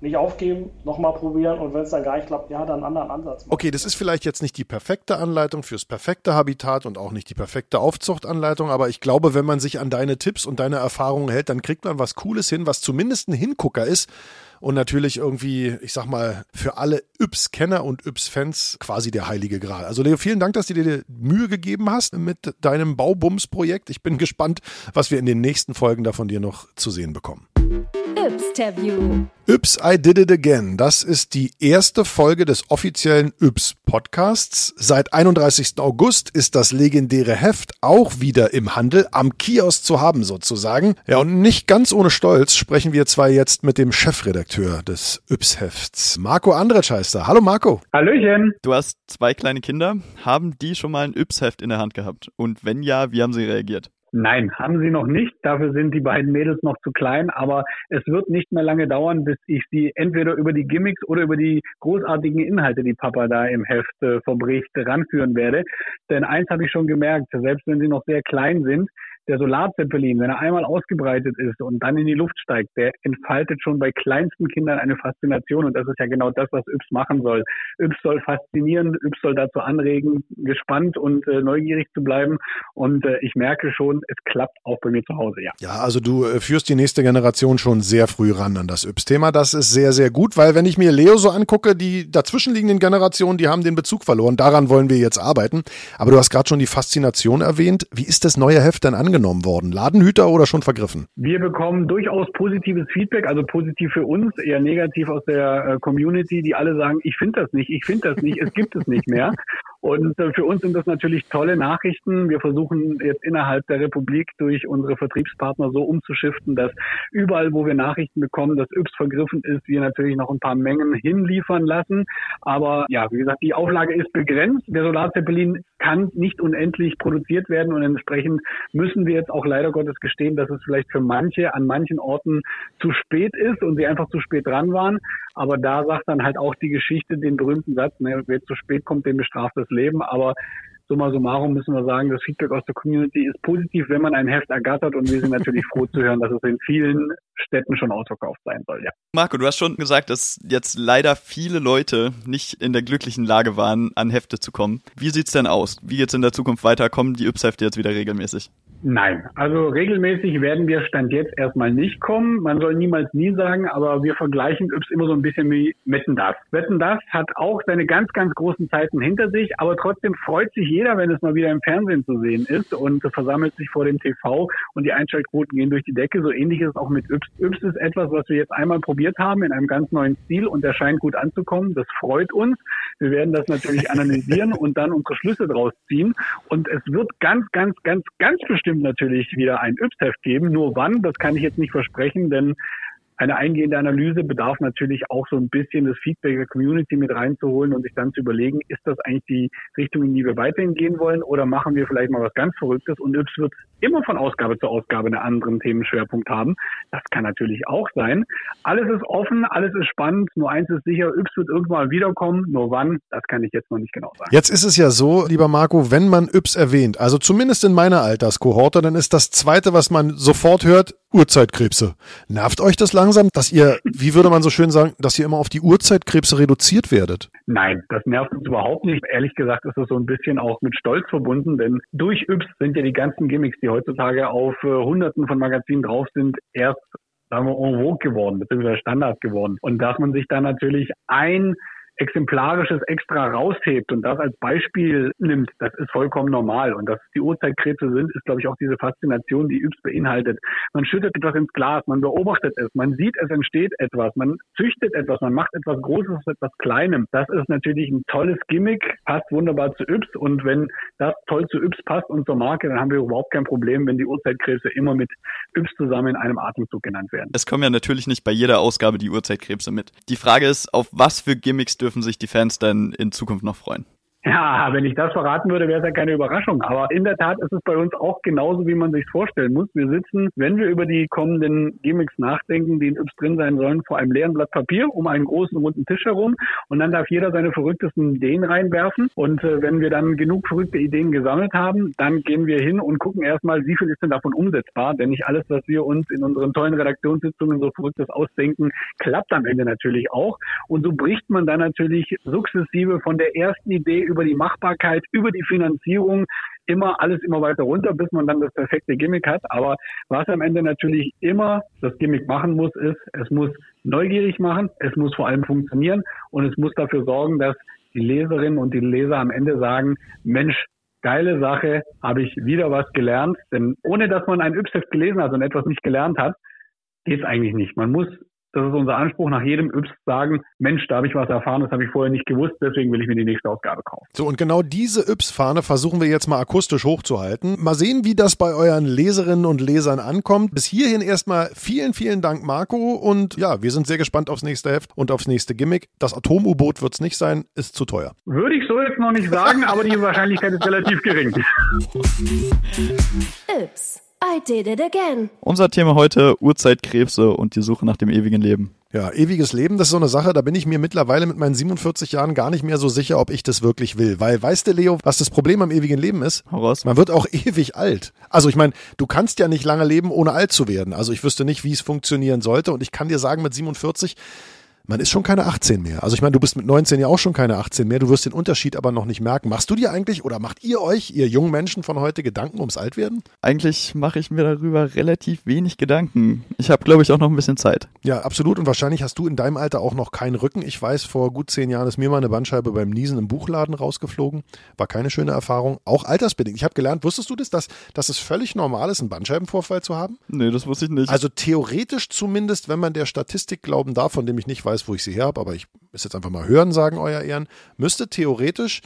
Speaker 5: nicht aufgeben, nochmal probieren und wenn es dann gar nicht klappt, ja, dann einen anderen Ansatz machen.
Speaker 2: Okay, das ist vielleicht jetzt nicht die perfekte Anleitung fürs perfekte Habitat und auch nicht die perfekte Aufzuchtanleitung, aber ich glaube, wenn man sich an deine Tipps und deine Erfahrungen hält, dann kriegt man was Cooles hin, was zumindest ein Hingucker ist und natürlich irgendwie, ich sag mal, für alle Yps-Kenner und Yps-Fans quasi der heilige Gral. Also Leo, vielen Dank, dass du dir Mühe gegeben hast mit deinem Baubums-Projekt. Ich bin gespannt, was wir in den nächsten Folgen davon dir noch zu sehen bekommen.
Speaker 1: Yps-Terview.
Speaker 2: Yps, I Did It Again. Das ist die erste Folge des offiziellen Yps Podcasts. Seit 31. August ist das legendäre Heft auch wieder im Handel, am Kiosk zu haben sozusagen. Ja, und nicht ganz ohne Stolz sprechen wir zwar jetzt mit dem Chefredakteur des Yps Hefts, Marco Andretsch heißt er. Hallo Marco.
Speaker 6: Hallöchen.
Speaker 3: Du hast zwei kleine Kinder. Haben die schon mal ein Yps Heft in der Hand gehabt? Und wenn ja, wie haben sie reagiert?
Speaker 6: Nein, haben sie noch nicht. Dafür sind die beiden Mädels noch zu klein. Aber es wird nicht mehr lange dauern, bis ich sie entweder über die Gimmicks oder über die großartigen Inhalte, die Papa da im Heft äh, verbricht, ranführen werde. Denn eins habe ich schon gemerkt, selbst wenn sie noch sehr klein sind, der Solarzeppelin, wenn er einmal ausgebreitet ist und dann in die Luft steigt, der entfaltet schon bei kleinsten Kindern eine Faszination und das ist ja genau das, was Yps machen soll. Yps soll faszinieren, Yps soll dazu anregen, gespannt und äh, neugierig zu bleiben und äh, ich merke schon, es klappt auch bei mir zu Hause, ja.
Speaker 2: Ja, also du äh, führst die nächste Generation schon sehr früh ran an das Yps-Thema. Das ist sehr, sehr gut, weil wenn ich mir Leo so angucke, die dazwischenliegenden Generationen, die haben den Bezug verloren. Daran wollen wir jetzt arbeiten. Aber du hast gerade schon die Faszination erwähnt. Wie ist das neue Heft denn angekommen? Angenommen worden? Ladenhüter oder schon vergriffen?
Speaker 6: Wir bekommen durchaus positives Feedback, also positiv für uns, eher negativ aus der äh, Community, die alle sagen, ich finde das nicht, ich finde das nicht, es gibt es nicht mehr. Und äh, für uns sind das natürlich tolle Nachrichten. Wir versuchen jetzt innerhalb der Republik durch unsere Vertriebspartner so umzuschiften, dass überall, wo wir Nachrichten bekommen, dass Yps vergriffen ist, wir natürlich noch ein paar Mengen hinliefern lassen. Aber ja, wie gesagt, die Auflage ist begrenzt. Der Solarzeppelin kann nicht unendlich produziert werden und entsprechend müssen wir jetzt auch leider Gottes gestehen, dass es vielleicht für manche an manchen Orten zu spät ist und sie einfach zu spät dran waren. Aber da sagt dann halt auch die Geschichte den berühmten Satz, ne, wer zu spät kommt, den bestraft das Leben. Aber summa summarum müssen wir sagen, das Feedback aus der Community ist positiv, wenn man ein Heft ergattert und wir sind natürlich froh zu hören, dass es in vielen Städten schon ausverkauft sein soll, ja.
Speaker 3: Marco, du hast schon gesagt, dass jetzt leider viele Leute nicht in der glücklichen Lage waren, an Hefte zu kommen. Wie sieht's denn aus? Wie geht's in der Zukunft weiter? Kommen die Yps-Hefte jetzt wieder regelmäßig?
Speaker 6: Nein, also regelmäßig werden wir Stand jetzt erstmal nicht kommen. Man soll niemals nie sagen, aber wir vergleichen Yps immer so ein bisschen wie Wetten das. Wetten das hat auch seine ganz, ganz großen Zeiten hinter sich, aber trotzdem freut sich jeder, wenn es mal wieder im Fernsehen zu sehen ist und versammelt sich vor dem TV und die Einschaltquoten gehen durch die Decke. So ähnlich ist es auch mit Yps. Yps ist etwas, was wir jetzt einmal probiert haben in einem ganz neuen Stil und der scheint gut anzukommen. Das freut uns. Wir werden das natürlich analysieren [laughs] und dann unsere Schlüsse draus ziehen. Und es wird ganz, ganz, ganz, ganz bestimmt bestimmt natürlich wieder ein Yps-Heft geben. Nur wann, das kann ich jetzt nicht versprechen, denn eine eingehende Analyse bedarf natürlich auch so ein bisschen das Feedback der Community mit reinzuholen und sich dann zu überlegen, ist das eigentlich die Richtung, in die wir weiterhin gehen wollen oder machen wir vielleicht mal was ganz Verrücktes und Yps wird immer von Ausgabe zu Ausgabe einen anderen Themenschwerpunkt haben. Das kann natürlich auch sein. Alles ist offen, alles ist spannend, nur eins ist sicher, Yps wird irgendwann wiederkommen, nur wann, das kann ich jetzt noch nicht genau sagen.
Speaker 2: Jetzt ist es ja so, lieber Marco, wenn man Yps erwähnt, also zumindest in meiner Alterskohorte, dann ist das zweite, was man sofort hört, Uhrzeitkrebse. Nervt euch das langsam, dass ihr, wie würde man so schön sagen, dass ihr immer auf die Uhrzeitkrebse reduziert werdet?
Speaker 6: Nein, das nervt uns überhaupt nicht. Ehrlich gesagt ist es so ein bisschen auch mit Stolz verbunden, denn durch Yps sind ja die ganzen Gimmicks, die heutzutage auf äh, Hunderten von Magazinen drauf sind, erst sagen wir, en vogue geworden, beziehungsweise Standard geworden. Und dass man sich da natürlich ein Exemplarisches extra raushebt und das als Beispiel nimmt, das ist vollkommen normal. Und dass die Urzeitkrebse sind, ist, glaube ich, auch diese Faszination, die Yps beinhaltet. Man schüttet etwas ins Glas, man beobachtet es, man sieht, es entsteht etwas, man züchtet etwas, man macht etwas Großes aus etwas Kleinem. Das ist natürlich ein tolles Gimmick, passt wunderbar zu Yps. Und wenn das toll zu Yps passt und zur Marke, dann haben wir überhaupt kein Problem, wenn die Urzeitkrebse immer mit Yps zusammen in einem Atemzug genannt werden.
Speaker 3: Es kommen ja natürlich nicht bei jeder Ausgabe die Urzeitkrebse mit. Die Frage ist, auf was für Gimmicks dürfen sich die Fans dann in Zukunft noch freuen?
Speaker 6: Ja, wenn ich das verraten würde, wäre es ja keine Überraschung. Aber in der Tat ist es bei uns auch genauso, wie man sich vorstellen muss. Wir sitzen, wenn wir über die kommenden Gimmicks nachdenken, die in Yps drin sein sollen, vor einem leeren Blatt Papier um einen großen runden Tisch herum. Und dann darf jeder seine verrücktesten Ideen reinwerfen. Und äh, wenn wir dann genug verrückte Ideen gesammelt haben, dann gehen wir hin und gucken erstmal, wie viel ist denn davon umsetzbar. Denn nicht alles, was wir uns in unseren tollen Redaktionssitzungen so verrücktes ausdenken, klappt am Ende natürlich auch. Und so bricht man dann natürlich sukzessive von der ersten Idee über die Machbarkeit, über die Finanzierung, immer alles immer weiter runter, bis man dann das perfekte Gimmick hat. Aber was am Ende natürlich immer das Gimmick machen muss, ist, es muss neugierig machen, es muss vor allem funktionieren und es muss dafür sorgen, dass die Leserinnen und die Leser am Ende sagen, Mensch, geile Sache, habe ich wieder was gelernt. Denn ohne dass man ein Yps gelesen hat und etwas nicht gelernt hat, geht es eigentlich nicht. Man muss Das ist unser Anspruch, nach jedem Yps sagen, Mensch, da habe ich was erfahren, das habe ich vorher nicht gewusst, deswegen will ich mir die nächste Ausgabe kaufen.
Speaker 2: So, und genau diese Yps-Fahne versuchen wir jetzt mal akustisch hochzuhalten. Mal sehen, wie das bei euren Leserinnen und Lesern ankommt. Bis hierhin erstmal vielen, vielen Dank, Marco. Und ja, wir sind sehr gespannt aufs nächste Heft und aufs nächste Gimmick. Das Atom-U-Boot wird es nicht sein, ist zu teuer.
Speaker 6: Würde ich so jetzt noch nicht sagen, aber die Wahrscheinlichkeit ist relativ gering.
Speaker 1: Yps, I did it again.
Speaker 3: Unser Thema heute Urzeitkrebse und die Suche nach dem ewigen Leben.
Speaker 2: Ja, ewiges Leben, das ist so eine Sache, da bin ich mir mittlerweile mit meinen 47 Jahren gar nicht mehr so sicher, ob ich das wirklich will. Weil, weißt du, Leo, was das Problem am ewigen Leben ist?
Speaker 3: Hau raus.
Speaker 2: Man wird auch [laughs] ewig alt. Also ich meine, du kannst ja nicht lange leben, ohne alt zu werden. Also ich wüsste nicht, wie es funktionieren sollte. Und ich kann dir sagen, mit 47 man ist schon keine 18 mehr. Also ich meine, du bist mit 19 ja auch schon keine 18 mehr. Du wirst den Unterschied aber noch nicht merken. Machst du dir eigentlich oder macht ihr euch, ihr jungen Menschen von heute, Gedanken ums Altwerden?
Speaker 3: Eigentlich mache ich mir darüber relativ wenig Gedanken. Ich habe, glaube ich, auch noch ein bisschen Zeit.
Speaker 2: Ja, absolut. Und wahrscheinlich hast du in deinem Alter auch noch keinen Rücken. Ich weiß, vor gut zehn Jahren ist mir mal eine Bandscheibe beim Niesen im Buchladen rausgeflogen. War keine schöne Erfahrung. Auch altersbedingt. Ich habe gelernt, wusstest du das, dass, dass es völlig normal ist, einen Bandscheibenvorfall zu haben?
Speaker 3: Nee, das wusste ich nicht.
Speaker 2: Also theoretisch zumindest, wenn man der Statistik glauben darf, von dem ich nicht weiß, wo ich sie her habe, aber ich ist jetzt einfach mal hören sagen, euer Ehren, müsste theoretisch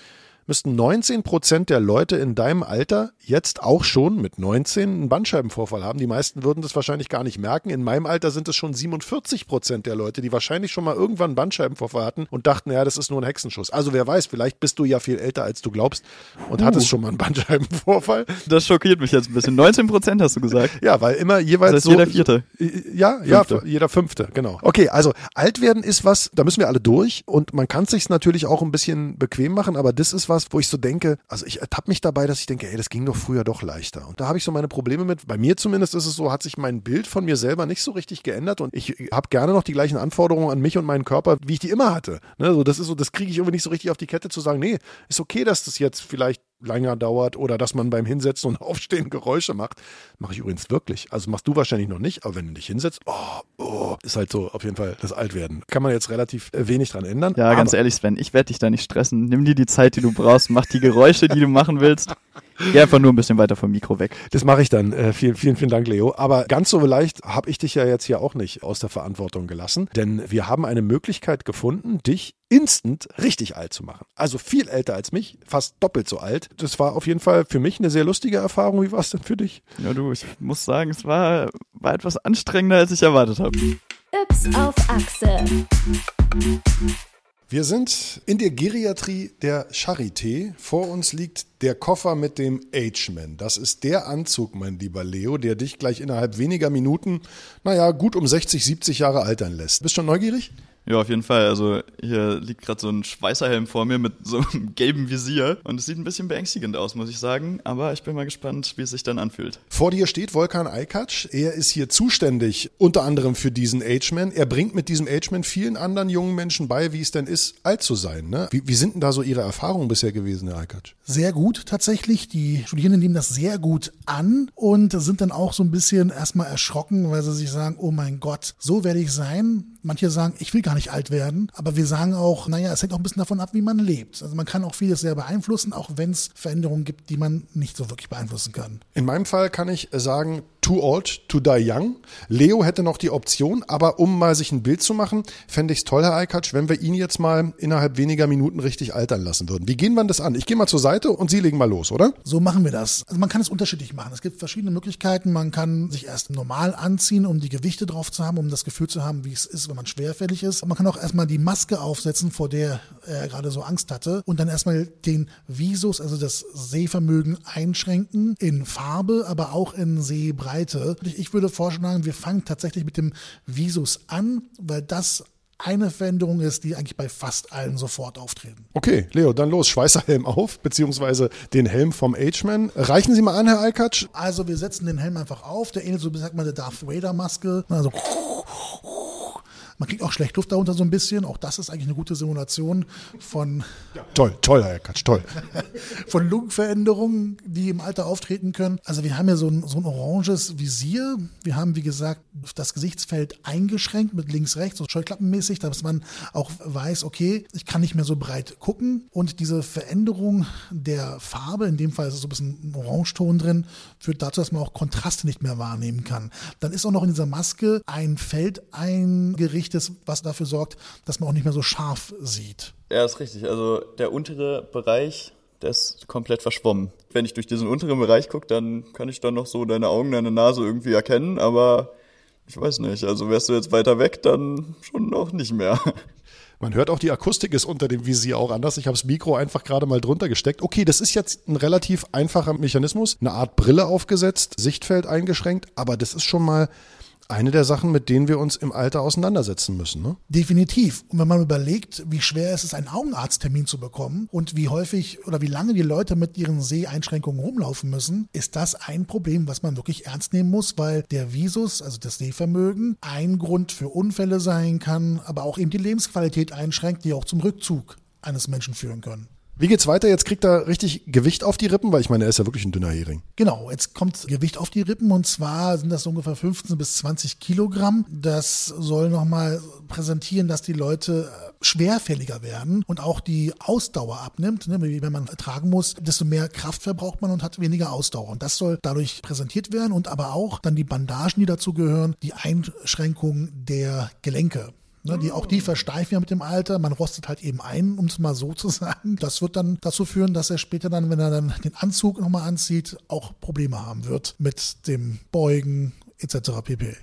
Speaker 2: müssten 19 Prozent der Leute in deinem Alter jetzt auch schon mit 19 einen Bandscheibenvorfall haben. Die meisten würden das wahrscheinlich gar nicht merken. In meinem Alter sind es schon 47 Prozent der Leute, die wahrscheinlich schon mal irgendwann einen Bandscheibenvorfall hatten und dachten, ja, das ist nur ein Hexenschuss. Also wer weiß, vielleicht bist du ja viel älter, als du glaubst und hattest schon mal einen Bandscheibenvorfall.
Speaker 3: das schockiert mich jetzt ein bisschen. 19 Prozent hast du gesagt.
Speaker 2: Ja, weil immer jeweils
Speaker 3: Das heißt
Speaker 2: so.
Speaker 3: jeder Vierte.
Speaker 2: Ja, ja,
Speaker 3: Fünfte.
Speaker 2: jeder Fünfte, genau. Okay, also alt werden ist was, da müssen wir alle durch und man kann es sich natürlich auch ein bisschen bequem machen, aber das ist was, wo ich so denke, also ich ertappe mich dabei, dass ich denke, ey, das ging doch früher doch leichter. Und da habe ich so meine Probleme mit. Bei mir zumindest ist es so, hat sich mein Bild von mir selber nicht so richtig geändert und ich habe gerne noch die gleichen Anforderungen an mich und meinen Körper, wie ich die immer hatte. Ne, so, das ist so, das kriege ich irgendwie nicht so richtig auf die Kette zu sagen, nee, ist okay, dass das jetzt vielleicht länger dauert oder dass man beim Hinsetzen und [laughs] Aufstehen Geräusche macht. Mache ich übrigens wirklich. Also machst du wahrscheinlich noch nicht, aber wenn du dich hinsetzt, oh, oh, ist halt so auf jeden Fall das Altwerden. Kann man jetzt relativ äh, wenig dran ändern.
Speaker 3: Ja, ganz ehrlich, Sven, ich werde dich da nicht stressen. Nimm dir die Zeit, die du brauchst, mach die Geräusche, die du machen willst. [laughs] [laughs] Geh einfach nur ein bisschen weiter vom Mikro weg.
Speaker 2: Das mache ich dann. Äh, vielen, vielen, vielen Dank, Leo. Aber ganz so leicht habe ich dich ja jetzt hier auch nicht aus der Verantwortung gelassen, denn wir haben eine Möglichkeit gefunden, dich instant richtig alt zu machen. Also viel älter als mich, fast doppelt so alt. Das war auf jeden Fall für mich eine sehr lustige Erfahrung. Wie war es denn für dich?
Speaker 3: Ja, du, ich muss sagen, es war, war etwas anstrengender, als ich erwartet habe.
Speaker 1: Yps auf Achse.
Speaker 2: Wir sind in der Geriatrie der Charité. Vor uns liegt der Koffer mit dem H-Man. Das ist der Anzug, mein lieber Leo, der dich gleich innerhalb weniger Minuten, naja, gut um 60, 70 Jahre altern lässt. Bist schon neugierig?
Speaker 3: Ja, auf jeden Fall. Also hier liegt gerade so ein Schweißerhelm vor mir mit so einem [laughs] gelben Visier und es sieht ein bisschen beängstigend aus, muss ich sagen. Aber ich bin mal gespannt, wie es sich dann anfühlt.
Speaker 2: Vor dir steht Volkan Aykac. Er ist hier zuständig unter anderem für diesen Age-Man. Er bringt mit diesem Age-Man vielen anderen jungen Menschen bei, wie es denn ist, alt zu sein. Ne? Wie, wie sind denn da so Ihre Erfahrungen bisher gewesen, Herr Aykac?
Speaker 7: sehr gut tatsächlich. Die Studierenden nehmen das sehr gut an und sind dann auch so ein bisschen erstmal erschrocken, weil sie sich sagen, oh mein Gott, so werde ich sein. Manche sagen, ich will gar nicht alt werden, aber wir sagen auch, naja, es hängt auch ein bisschen davon ab, wie man lebt. Also man kann auch vieles sehr beeinflussen, auch wenn es Veränderungen gibt, die man nicht so wirklich beeinflussen kann.
Speaker 2: In meinem Fall kann ich sagen, too old to die young. Leo hätte noch die Option, aber um mal sich ein Bild zu machen, fände ich es toll, Herr Eikatsch, wenn wir ihn jetzt mal innerhalb weniger Minuten richtig altern lassen würden. Wie gehen wir das an? Ich gehe mal zur Seite und Sie legen mal los, oder?
Speaker 7: So machen wir das. Also man kann es unterschiedlich machen. Es gibt verschiedene Möglichkeiten. Man kann sich erst normal anziehen, um die Gewichte drauf zu haben, um das Gefühl zu haben, wie es ist, wenn man schwerfällig ist. Man kann auch erstmal die Maske aufsetzen, vor der er gerade so Angst hatte, und dann erstmal den Visus, also das Sehvermögen einschränken in Farbe, aber auch in Sehbreite. Ich würde vorschlagen, wir fangen tatsächlich mit dem Visus an, weil das eine Veränderung ist, die eigentlich bei fast allen sofort auftreten.
Speaker 2: Okay, Leo, dann los. Schweißerhelm auf, beziehungsweise den Helm vom Age-Man. Reichen Sie mal an, Herr Eikatsch.
Speaker 7: Also wir setzen den Helm einfach auf. Der ähnelt so, wie sagt man, der Darth Vader Maske. Also Man kriegt auch Schlechtluft darunter so ein bisschen. Auch das ist eigentlich eine gute Simulation von,
Speaker 2: Toll, toll, Herr Katsch, toll. [laughs]
Speaker 7: von Lungenveränderungen, die im Alter auftreten können. Also wir haben ja so ein, so ein oranges Visier. Wir haben, wie gesagt, das Gesichtsfeld eingeschränkt mit links, rechts, so scheuklappenmäßig, dass man auch weiß, okay, ich kann nicht mehr so breit gucken. Und diese Veränderung der Farbe, in dem Fall ist es so ein bisschen ein Orangeton drin, führt dazu, dass man auch Kontraste nicht mehr wahrnehmen kann. Dann ist auch noch in dieser Maske ein Feld eingerichtet, was dafür sorgt, dass man auch nicht mehr so scharf sieht.
Speaker 3: Ja, ist richtig. Also der untere Bereich, der ist komplett verschwommen. Wenn ich durch diesen unteren Bereich gucke, dann kann ich dann noch so deine Augen, deine Nase irgendwie erkennen, aber ich weiß nicht. Also wärst du jetzt weiter weg, dann schon noch nicht mehr. [laughs]
Speaker 2: Man hört auch, die Akustik ist unter dem Visier auch anders. Ich habe das Mikro einfach gerade mal drunter gesteckt. Okay, das ist jetzt ein relativ einfacher Mechanismus. Eine Art Brille aufgesetzt, Sichtfeld eingeschränkt, aber das ist schon mal eine der Sachen, mit denen wir uns im Alter auseinandersetzen müssen. Ne?
Speaker 7: Definitiv. Und wenn man überlegt, wie schwer es ist, einen Augenarzttermin zu bekommen und wie häufig oder wie lange die Leute mit ihren Seheinschränkungen rumlaufen müssen, ist das ein Problem, was man wirklich ernst nehmen muss, weil der Visus, also das Sehvermögen, ein Grund für Unfälle sein kann, aber auch eben die Lebensqualität einschränkt, die auch zum Rückzug eines Menschen führen können.
Speaker 2: Wie geht's weiter? Jetzt kriegt er richtig Gewicht auf die Rippen, weil ich meine, er ist ja wirklich ein dünner Hering.
Speaker 7: Genau, jetzt kommt Gewicht auf die Rippen und zwar sind das ungefähr 15 bis 20 Kilogramm. Das soll nochmal präsentieren, dass die Leute schwerfälliger werden und auch die Ausdauer abnimmt. Ne? Wenn man tragen muss, desto mehr Kraft verbraucht man und hat weniger Ausdauer. Und das soll dadurch präsentiert werden und aber auch dann die Bandagen, die dazu gehören, die Einschränkung der Gelenke. Ne, die, auch die versteifen ja mit dem Alter. Man rostet halt eben ein, um es mal so zu [laughs] sagen. Das wird dann dazu führen, dass er später dann, wenn er dann den Anzug nochmal anzieht, auch Probleme haben wird mit dem Beugen etc. pp.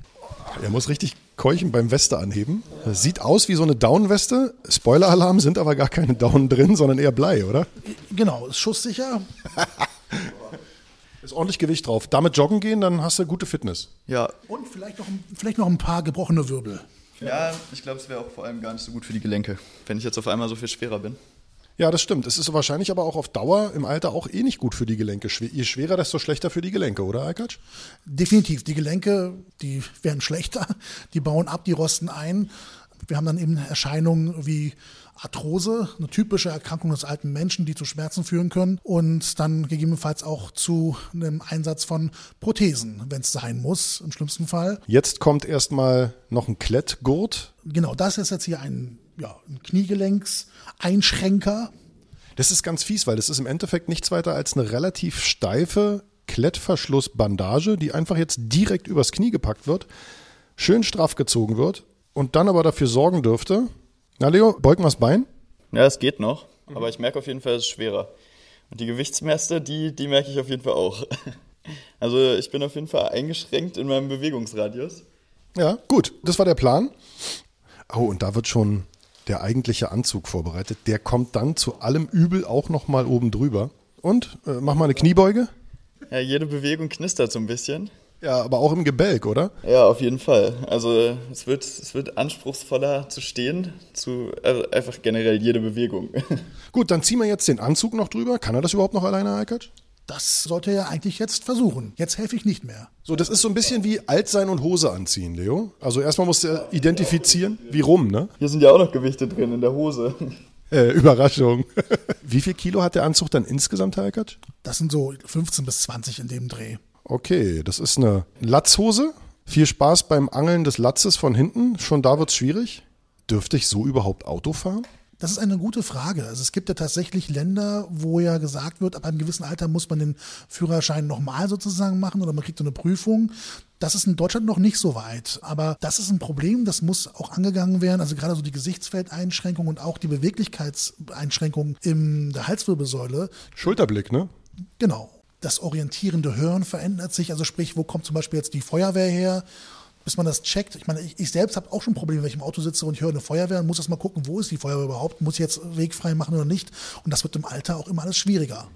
Speaker 2: Er muss richtig keuchen beim Weste anheben. Das sieht aus wie so eine Down-Weste. Spoiler-Alarm sind aber gar keine Down drin, sondern eher Blei, oder?
Speaker 7: Genau, ist schusssicher. [laughs]
Speaker 2: Ist ordentlich Gewicht drauf. Damit joggen gehen, dann hast du gute Fitness.
Speaker 3: Ja,
Speaker 7: Und vielleicht noch, vielleicht noch ein paar gebrochene Wirbel.
Speaker 3: Ja ich glaube, es wäre auch vor allem gar nicht so gut für die Gelenke, wenn ich jetzt auf einmal so viel schwerer bin.
Speaker 2: Ja, das stimmt. Es ist wahrscheinlich aber auch auf Dauer im Alter auch eh nicht gut für die Gelenke. Je schwerer, desto schlechter für die Gelenke, oder, Alkatsch?
Speaker 7: Definitiv. Die Gelenke, die werden [laughs] schlechter, die bauen ab, die rosten ein. Wir haben dann eben Erscheinungen wie Arthrose, eine typische Erkrankung des alten Menschen, die zu Schmerzen führen können und dann gegebenenfalls auch zu einem Einsatz von Prothesen, wenn es sein muss, im schlimmsten Fall.
Speaker 2: Jetzt kommt erstmal noch ein Klettgurt.
Speaker 7: Genau, das ist jetzt hier ein, ja, ein Kniegelenkseinschränker.
Speaker 2: Das ist ganz fies, weil das ist im Endeffekt nichts weiter als eine relativ steife Klettverschlussbandage, die einfach jetzt direkt übers Knie gepackt wird, schön straff gezogen wird und dann aber dafür sorgen dürfte. Na, Leo, beugen wir das Bein?
Speaker 3: Ja, es geht noch, aber ich merke auf jeden Fall, es ist schwerer. Und die Gewichtsmäste, die, die merke ich auf jeden Fall auch. [laughs] Also ich bin auf jeden Fall eingeschränkt in meinem Bewegungsradius.
Speaker 2: Ja, gut, das war der Plan. Oh, und da wird schon der eigentliche Anzug vorbereitet. Der kommt dann zu allem Übel auch nochmal oben drüber. Und, äh, mach mal eine Kniebeuge.
Speaker 3: Ja, jede Bewegung knistert so ein bisschen.
Speaker 2: Ja, aber auch im Gebälk, oder?
Speaker 3: Ja, auf jeden Fall. Also es wird, es wird anspruchsvoller zu stehen, zu also einfach generell jede Bewegung. [laughs]
Speaker 2: Gut, dann ziehen wir jetzt den Anzug noch drüber. Kann er das überhaupt noch alleine, Alkatsch?
Speaker 7: Das sollte er eigentlich jetzt versuchen. Jetzt helfe ich nicht mehr.
Speaker 2: So, das ist so ein bisschen wie alt sein und Hose anziehen, Leo. Also erstmal musst du identifizieren, wie rum, ne?
Speaker 3: Hier sind ja auch noch Gewichte drin in der Hose. [laughs]
Speaker 2: Äh, Überraschung. [laughs] wie viel Kilo hat der Anzug dann insgesamt, Herr Eckert?
Speaker 7: Das sind so 15 bis 20 in dem Dreh.
Speaker 2: Okay, das ist eine Latzhose. Viel Spaß beim Angeln des Latzes von hinten. Schon da wird's schwierig. Dürfte ich so überhaupt Auto fahren?
Speaker 7: Das ist eine gute Frage. Also es gibt ja tatsächlich Länder, wo ja gesagt wird, ab einem gewissen Alter muss man den Führerschein nochmal sozusagen machen oder man kriegt so eine Prüfung. Das ist in Deutschland noch nicht so weit. Aber das ist ein Problem, das muss auch angegangen werden. Also gerade so die Gesichtsfeldeinschränkung und auch die Beweglichkeitseinschränkung in der Halswirbelsäule.
Speaker 2: Schulterblick, ne?
Speaker 7: Genau. Das orientierende Hören verändert sich. Also sprich, wo kommt zum Beispiel jetzt die Feuerwehr her? Bis man das checkt. Ich meine, ich, ich selbst habe auch schon Probleme, wenn ich im Auto sitze und ich höre eine Feuerwehr und muss erst mal gucken, wo ist die Feuerwehr überhaupt? Muss ich jetzt wegfrei machen oder nicht? Und das wird im Alter auch immer alles schwieriger.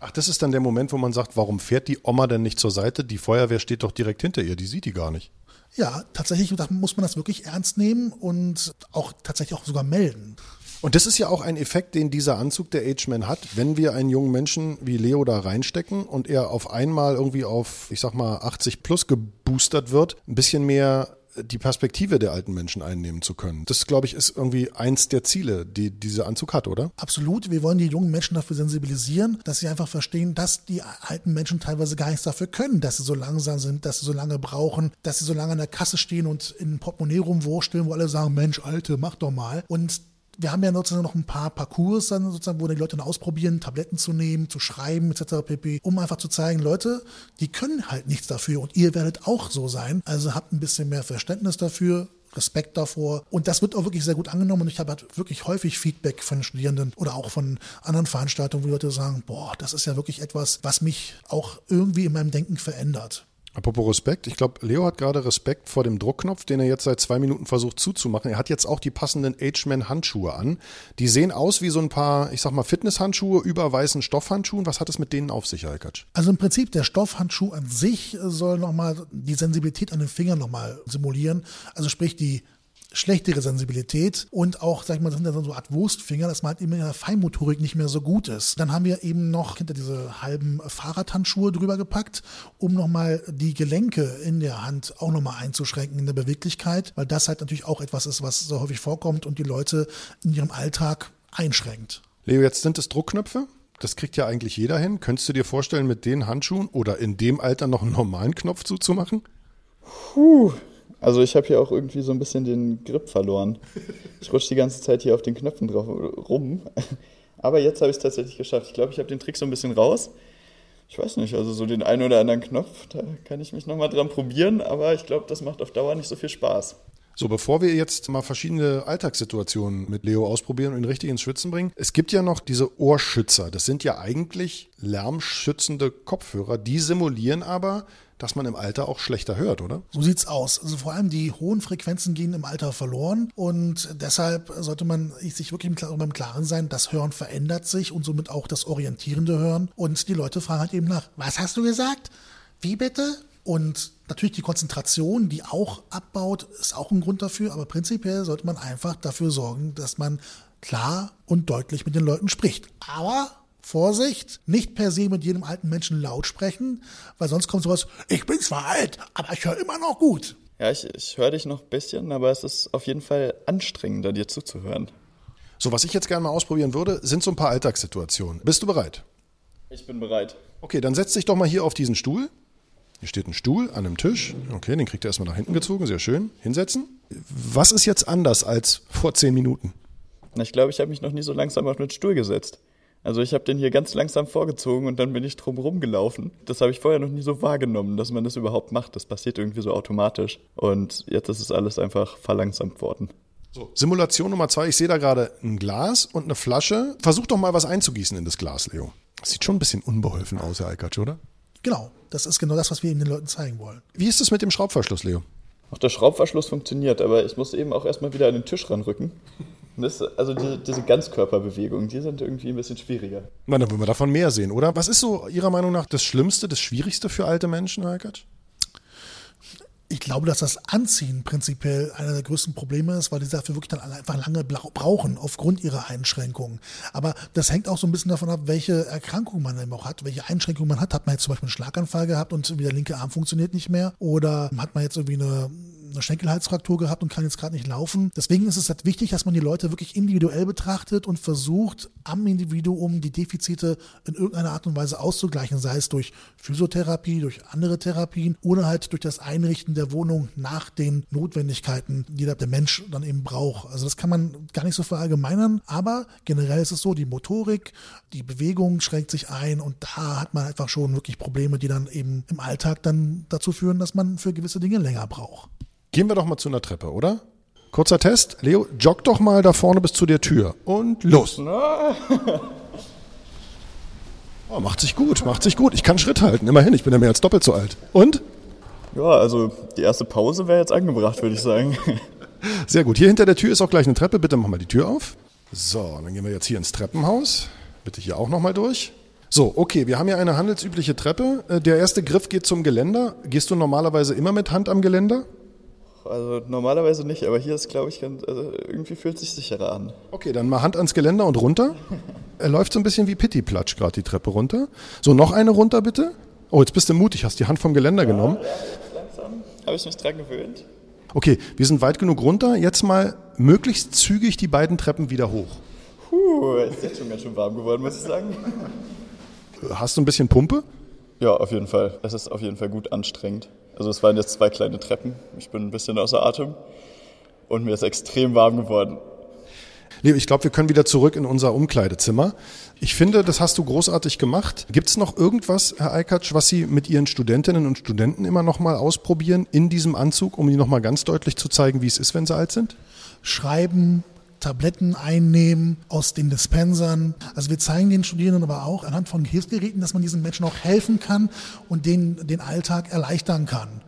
Speaker 2: Ach, das ist dann der Moment, wo man sagt, warum fährt die Oma denn nicht zur Seite? Die Feuerwehr steht doch direkt hinter ihr, die sieht die gar nicht.
Speaker 7: Ja, tatsächlich da muss man das wirklich ernst nehmen und auch tatsächlich auch sogar melden.
Speaker 2: Und das ist ja auch ein Effekt, den dieser Anzug der Ageman hat. Wenn wir einen jungen Menschen wie Leo da reinstecken und er auf einmal irgendwie auf, ich sag mal, 80 plus geboostert wird, ein bisschen mehr die Perspektive der alten Menschen einnehmen zu können. Das, glaube ich, ist irgendwie eins der Ziele, die dieser Anzug hat, oder?
Speaker 7: Absolut. Wir wollen die jungen Menschen dafür sensibilisieren, dass sie einfach verstehen, dass die alten Menschen teilweise gar nichts dafür können, dass sie so langsam sind, dass sie so lange brauchen, dass sie so lange an der Kasse stehen und in Portemonnaie rumwursteln, wo alle sagen, Mensch, Alte, mach doch mal. Und wir haben ja sozusagen noch ein paar Parcours dann sozusagen, wo die Leute dann ausprobieren, Tabletten zu nehmen, zu schreiben etc. pp, um einfach zu zeigen, Leute, die können halt nichts dafür und ihr werdet auch so sein. Also habt ein bisschen mehr Verständnis dafür, Respekt davor. Und das wird auch wirklich sehr gut angenommen. Und ich habe halt wirklich häufig Feedback von Studierenden oder auch von anderen Veranstaltungen, wo Leute sagen, boah, das ist ja wirklich etwas, was mich auch irgendwie in meinem Denken verändert.
Speaker 2: Apropos Respekt, ich glaube, Leo hat gerade Respekt vor dem Druckknopf, den er jetzt seit zwei Minuten versucht zuzumachen. Er hat jetzt auch die passenden Ageman-Handschuhe an. Die sehen aus wie so ein paar, ich sag mal, Fitnesshandschuhe über weißen Stoffhandschuhen. Was hat es mit denen auf sich, Herr Katsch?
Speaker 7: Also im Prinzip, der Stoffhandschuh an sich soll nochmal die Sensibilität an den Fingern nochmal simulieren. Also sprich, die schlechtere Sensibilität und auch, sag ich mal, das sind ja so eine Art Wurstfinger, dass man halt eben in der Feinmotorik nicht mehr so gut ist. Dann haben wir eben noch hinter diese halben Fahrradhandschuhe drüber gepackt, um nochmal die Gelenke in der Hand auch nochmal einzuschränken in der Beweglichkeit, weil das halt natürlich auch etwas ist, was so häufig vorkommt und die Leute in ihrem Alltag einschränkt.
Speaker 2: Leo, jetzt sind es Druckknöpfe. Das kriegt ja eigentlich jeder hin. Könntest du dir vorstellen, mit den Handschuhen oder in dem Alter noch einen normalen Knopf zuzumachen?
Speaker 3: Puh, also ich habe hier auch irgendwie so ein bisschen den Grip verloren. Ich rutsche die ganze Zeit hier auf den Knöpfen drauf rum. Aber jetzt habe ich es tatsächlich geschafft. Ich glaube, ich habe den Trick so ein bisschen raus. Ich weiß nicht, also so den einen oder anderen Knopf, da kann ich mich nochmal dran probieren, aber ich glaube, das macht auf Dauer nicht so viel Spaß.
Speaker 2: So, bevor wir jetzt mal verschiedene Alltagssituationen mit Leo ausprobieren und ihn richtig ins Schwitzen bringen, es gibt ja noch diese Ohrschützer. Das sind ja eigentlich lärmschützende Kopfhörer. Die simulieren aber dass man im Alter auch schlechter hört, oder?
Speaker 7: So sieht's aus. Also vor allem die hohen Frequenzen gehen im Alter verloren und deshalb sollte man sich wirklich im Klaren sein, das Hören verändert sich und somit auch das orientierende Hören. Und die Leute fragen halt eben nach, was hast du gesagt? Wie bitte? Und natürlich die Konzentration, die auch abbaut, ist auch ein Grund dafür. Aber prinzipiell sollte man einfach dafür sorgen, dass man klar und deutlich mit den Leuten spricht. Aber Vorsicht, nicht per se mit jedem alten Menschen laut sprechen, weil sonst kommt sowas, ich bin zwar alt, aber ich höre immer noch gut.
Speaker 3: Ja, ich, ich höre dich noch ein bisschen, aber es ist auf jeden Fall anstrengender, dir zuzuhören.
Speaker 2: So, was ich jetzt gerne mal ausprobieren würde, sind so ein paar Alltagssituationen. Bist du bereit?
Speaker 3: Ich bin bereit.
Speaker 2: Okay, dann setz dich doch mal hier auf diesen Stuhl. Hier steht ein Stuhl an einem Tisch. Okay, den kriegt er erstmal nach hinten gezogen. Sehr schön. Hinsetzen. Was ist jetzt anders als vor zehn Minuten?
Speaker 3: Ich glaube, ich habe mich noch nie so langsam auf einen Stuhl gesetzt. Also ich habe den hier ganz langsam vorgezogen und dann bin ich drum gelaufen. Das habe ich vorher noch nie so wahrgenommen, dass man das überhaupt macht. Das passiert irgendwie so automatisch. Und jetzt ist es alles einfach verlangsamt worden.
Speaker 2: So, Simulation Nummer zwei. Ich sehe da gerade ein Glas und eine Flasche. Versuch doch mal was einzugießen in das Glas, Leo. Das sieht schon ein bisschen unbeholfen aus, Herr Eikatsch, oder?
Speaker 7: Genau, das ist genau das, was wir eben den Leuten zeigen wollen.
Speaker 2: Wie ist es mit dem Schraubverschluss, Leo?
Speaker 3: Auch der Schraubverschluss funktioniert, aber ich muss eben auch erstmal wieder an den Tisch ranrücken. Das, also die, diese Ganzkörperbewegungen, die sind irgendwie ein bisschen schwieriger.
Speaker 2: Na, dann wollen wir davon mehr sehen, oder? Was ist so Ihrer Meinung nach das Schlimmste, das Schwierigste für alte Menschen, Heikert?
Speaker 7: Ich glaube, dass das Anziehen prinzipiell einer der größten Probleme ist, weil die dafür wirklich dann einfach lange brauchen aufgrund ihrer Einschränkungen. Aber das hängt auch so ein bisschen davon ab, welche Erkrankung man eben auch hat, welche Einschränkungen man hat. Hat man jetzt zum Beispiel einen Schlaganfall gehabt und der linke Arm funktioniert nicht mehr? Oder hat man jetzt irgendwie eine eine Schenkelhalsfraktur gehabt und kann jetzt gerade nicht laufen. Deswegen ist es halt wichtig, dass man die Leute wirklich individuell betrachtet und versucht, am Individuum die Defizite in irgendeiner Art und Weise auszugleichen, sei es durch Physiotherapie, durch andere Therapien oder halt durch das Einrichten der Wohnung nach den Notwendigkeiten, die der Mensch dann eben braucht. Also das kann man gar nicht so verallgemeinern, aber generell ist es so, die Motorik, die Bewegung schränkt sich ein und da hat man einfach schon wirklich Probleme, die dann eben im Alltag dann dazu führen, dass man für gewisse Dinge länger braucht.
Speaker 2: Gehen wir doch mal zu einer Treppe, oder? Kurzer Test. Leo, jogg doch mal da vorne bis zu der Tür. Und los. [laughs] Oh, macht sich gut, macht sich gut. Ich kann Schritt halten. Immerhin, ich bin ja mehr als doppelt so alt. Und?
Speaker 3: Ja, also die erste Pause wäre jetzt angebracht, würde ich sagen. [laughs]
Speaker 2: Sehr gut. Hier hinter der Tür ist auch gleich eine Treppe. Bitte mach mal die Tür auf. So, dann gehen wir jetzt hier ins Treppenhaus. Bitte hier auch nochmal durch. So, okay, wir haben hier eine handelsübliche Treppe. Äh, der erste Griff geht zum Geländer. Gehst du normalerweise immer mit Hand am Geländer?
Speaker 3: Also normalerweise nicht, aber hier ist, glaube ich, ganz, also irgendwie fühlt sich sicherer an.
Speaker 2: Okay, dann mal Hand ans Geländer und runter. [laughs] Er läuft so ein bisschen wie Pitti-Platsch gerade die Treppe runter. So, noch eine runter bitte. Oh, jetzt bist du mutig, hast die Hand vom Geländer ja, genommen.
Speaker 3: Ja, langsam habe ich mich dran gewöhnt.
Speaker 2: Okay, wir sind weit genug runter. Jetzt mal möglichst zügig die beiden Treppen wieder hoch.
Speaker 3: Puh, ist jetzt schon ganz schön warm geworden, muss ich sagen.
Speaker 2: Hast du ein bisschen Pumpe?
Speaker 3: Ja, auf jeden Fall. Es ist auf jeden Fall gut anstrengend. Also es waren jetzt zwei kleine Treppen. Ich bin ein bisschen außer Atem und mir ist extrem warm geworden.
Speaker 2: Leo, ich glaube, wir können wieder zurück in unser Umkleidezimmer. Ich finde, das hast du großartig gemacht. Gibt es noch irgendwas, Herr Eikatsch, was Sie mit Ihren Studentinnen und Studenten immer noch mal ausprobieren in diesem Anzug, um Ihnen noch mal ganz deutlich zu zeigen, wie es ist, wenn sie alt sind?
Speaker 7: Schreiben, Tabletten einnehmen aus den Dispensern. Also wir zeigen den Studierenden aber auch anhand von Hilfsgeräten, dass man diesen Menschen auch helfen kann und den, den Alltag erleichtern kann.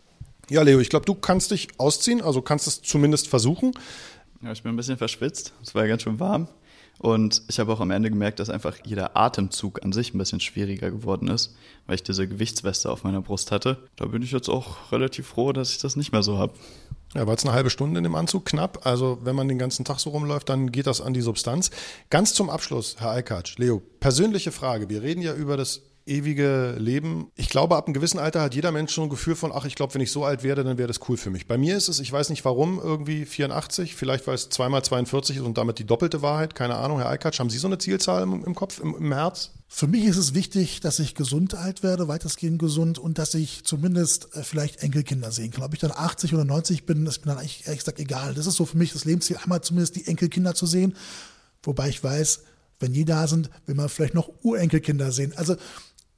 Speaker 2: Ja, Leo, ich glaube, du kannst dich ausziehen, also kannst es zumindest versuchen.
Speaker 3: Ja, ich bin ein bisschen verschwitzt. Es war ja ganz schön warm. Und ich habe auch am Ende gemerkt, dass einfach jeder Atemzug an sich ein bisschen schwieriger geworden ist, weil ich diese Gewichtsweste auf meiner Brust hatte. Da bin ich jetzt auch relativ froh, dass ich das nicht mehr so habe.
Speaker 2: Ja, war jetzt eine halbe Stunde in dem Anzug knapp. Also wenn man den ganzen Tag so rumläuft, dann geht das an die Substanz. Ganz zum Abschluss, Herr Eikatsch, Leo, persönliche Frage. Wir reden ja über das ewige Leben. Ich glaube, ab einem gewissen Alter hat jeder Mensch schon ein Gefühl von, ach, ich glaube, wenn ich so alt werde, dann wäre das cool für mich. Bei mir ist es, ich weiß nicht warum, irgendwie 84, vielleicht weil es zweimal 42 ist und damit die doppelte Wahrheit. Keine Ahnung, Herr Eikatsch, haben Sie so eine Zielzahl im, im Kopf, im, im Herz?
Speaker 7: Für mich ist es wichtig, dass ich gesund alt werde, weitestgehend gesund und dass ich zumindest äh, vielleicht Enkelkinder sehen kann. Ob ich dann 80 oder 90 bin, ist mir dann eigentlich ehrlich gesagt egal. Das ist so für mich das Lebensziel, einmal zumindest die Enkelkinder zu sehen. Wobei ich weiß, wenn die da sind, will man vielleicht noch Urenkelkinder sehen. Also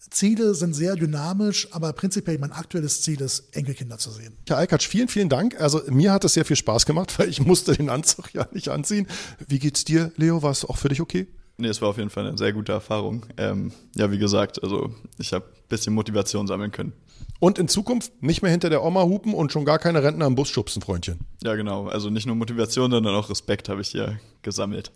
Speaker 7: Ziele sind sehr dynamisch, aber prinzipiell mein aktuelles Ziel ist, Enkelkinder zu sehen.
Speaker 2: Herr Eikatsch, vielen, vielen Dank. Also mir hat es sehr viel Spaß gemacht, weil ich musste den Anzug ja nicht anziehen. Wie geht's dir, Leo? War es auch für dich okay?
Speaker 3: Nee, es war auf jeden Fall eine sehr gute Erfahrung. Ähm, ja, wie gesagt, also ich habe ein bisschen Motivation sammeln können.
Speaker 2: Und in Zukunft nicht mehr hinter der Oma hupen und schon gar keine Rentner am Bus schubsen, Freundchen.
Speaker 3: Ja, genau. Also nicht nur Motivation, sondern auch Respekt habe ich hier gesammelt.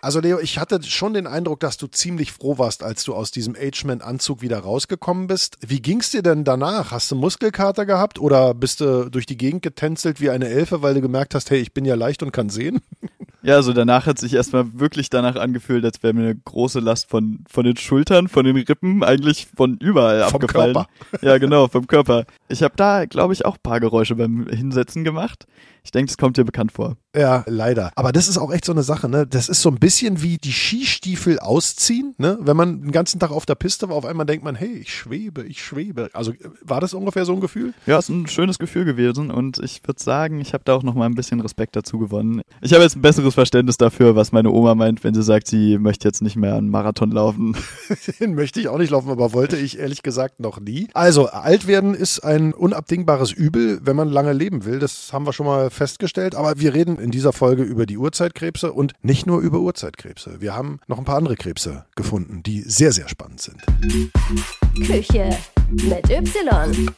Speaker 2: Also Leo, ich hatte schon den Eindruck, dass du ziemlich froh warst, als du aus diesem Ageman-Anzug wieder rausgekommen bist. Wie ging's dir denn danach? Hast du Muskelkater gehabt oder bist du durch die Gegend getänzelt wie eine Elfe, weil du gemerkt hast, hey, ich bin ja leicht und kann sehen?
Speaker 3: Ja, also danach hat sich erstmal wirklich danach angefühlt, als wäre mir eine große Last von, von den Schultern, von den Rippen, eigentlich von überall
Speaker 2: Vom
Speaker 3: abgefallen.
Speaker 2: Körper.
Speaker 3: Ja, genau, vom Körper. Ich habe da, glaube ich, auch ein paar Geräusche beim Hinsetzen gemacht. Ich denke, das kommt dir bekannt vor.
Speaker 2: Ja, leider. Aber das ist auch echt so eine Sache, ne? Das ist so ein bisschen wie die Skistiefel ausziehen, ne? Wenn man den ganzen Tag auf der Piste war, auf einmal denkt man, hey, ich schwebe, ich schwebe. Also war das ungefähr so ein Gefühl?
Speaker 3: Ja, ist ein schönes Gefühl gewesen und ich würde sagen, ich habe da auch noch mal ein bisschen Respekt dazu gewonnen. Ich habe jetzt ein besseres Verständnis dafür, was meine Oma meint, wenn sie sagt, sie möchte jetzt nicht mehr einen Marathon laufen.
Speaker 2: Den [laughs] möchte ich auch nicht laufen, aber wollte ich ehrlich gesagt noch nie. Also, alt werden ist ein unabdingbares Übel, wenn man lange leben will. Das haben wir schon mal festgestellt. Aber wir reden in dieser Folge über die Urzeitkrebse und nicht nur über Urzeitkrebse. Wir haben noch ein paar andere Krebse gefunden, die sehr, sehr spannend sind.
Speaker 1: Küche mit Y.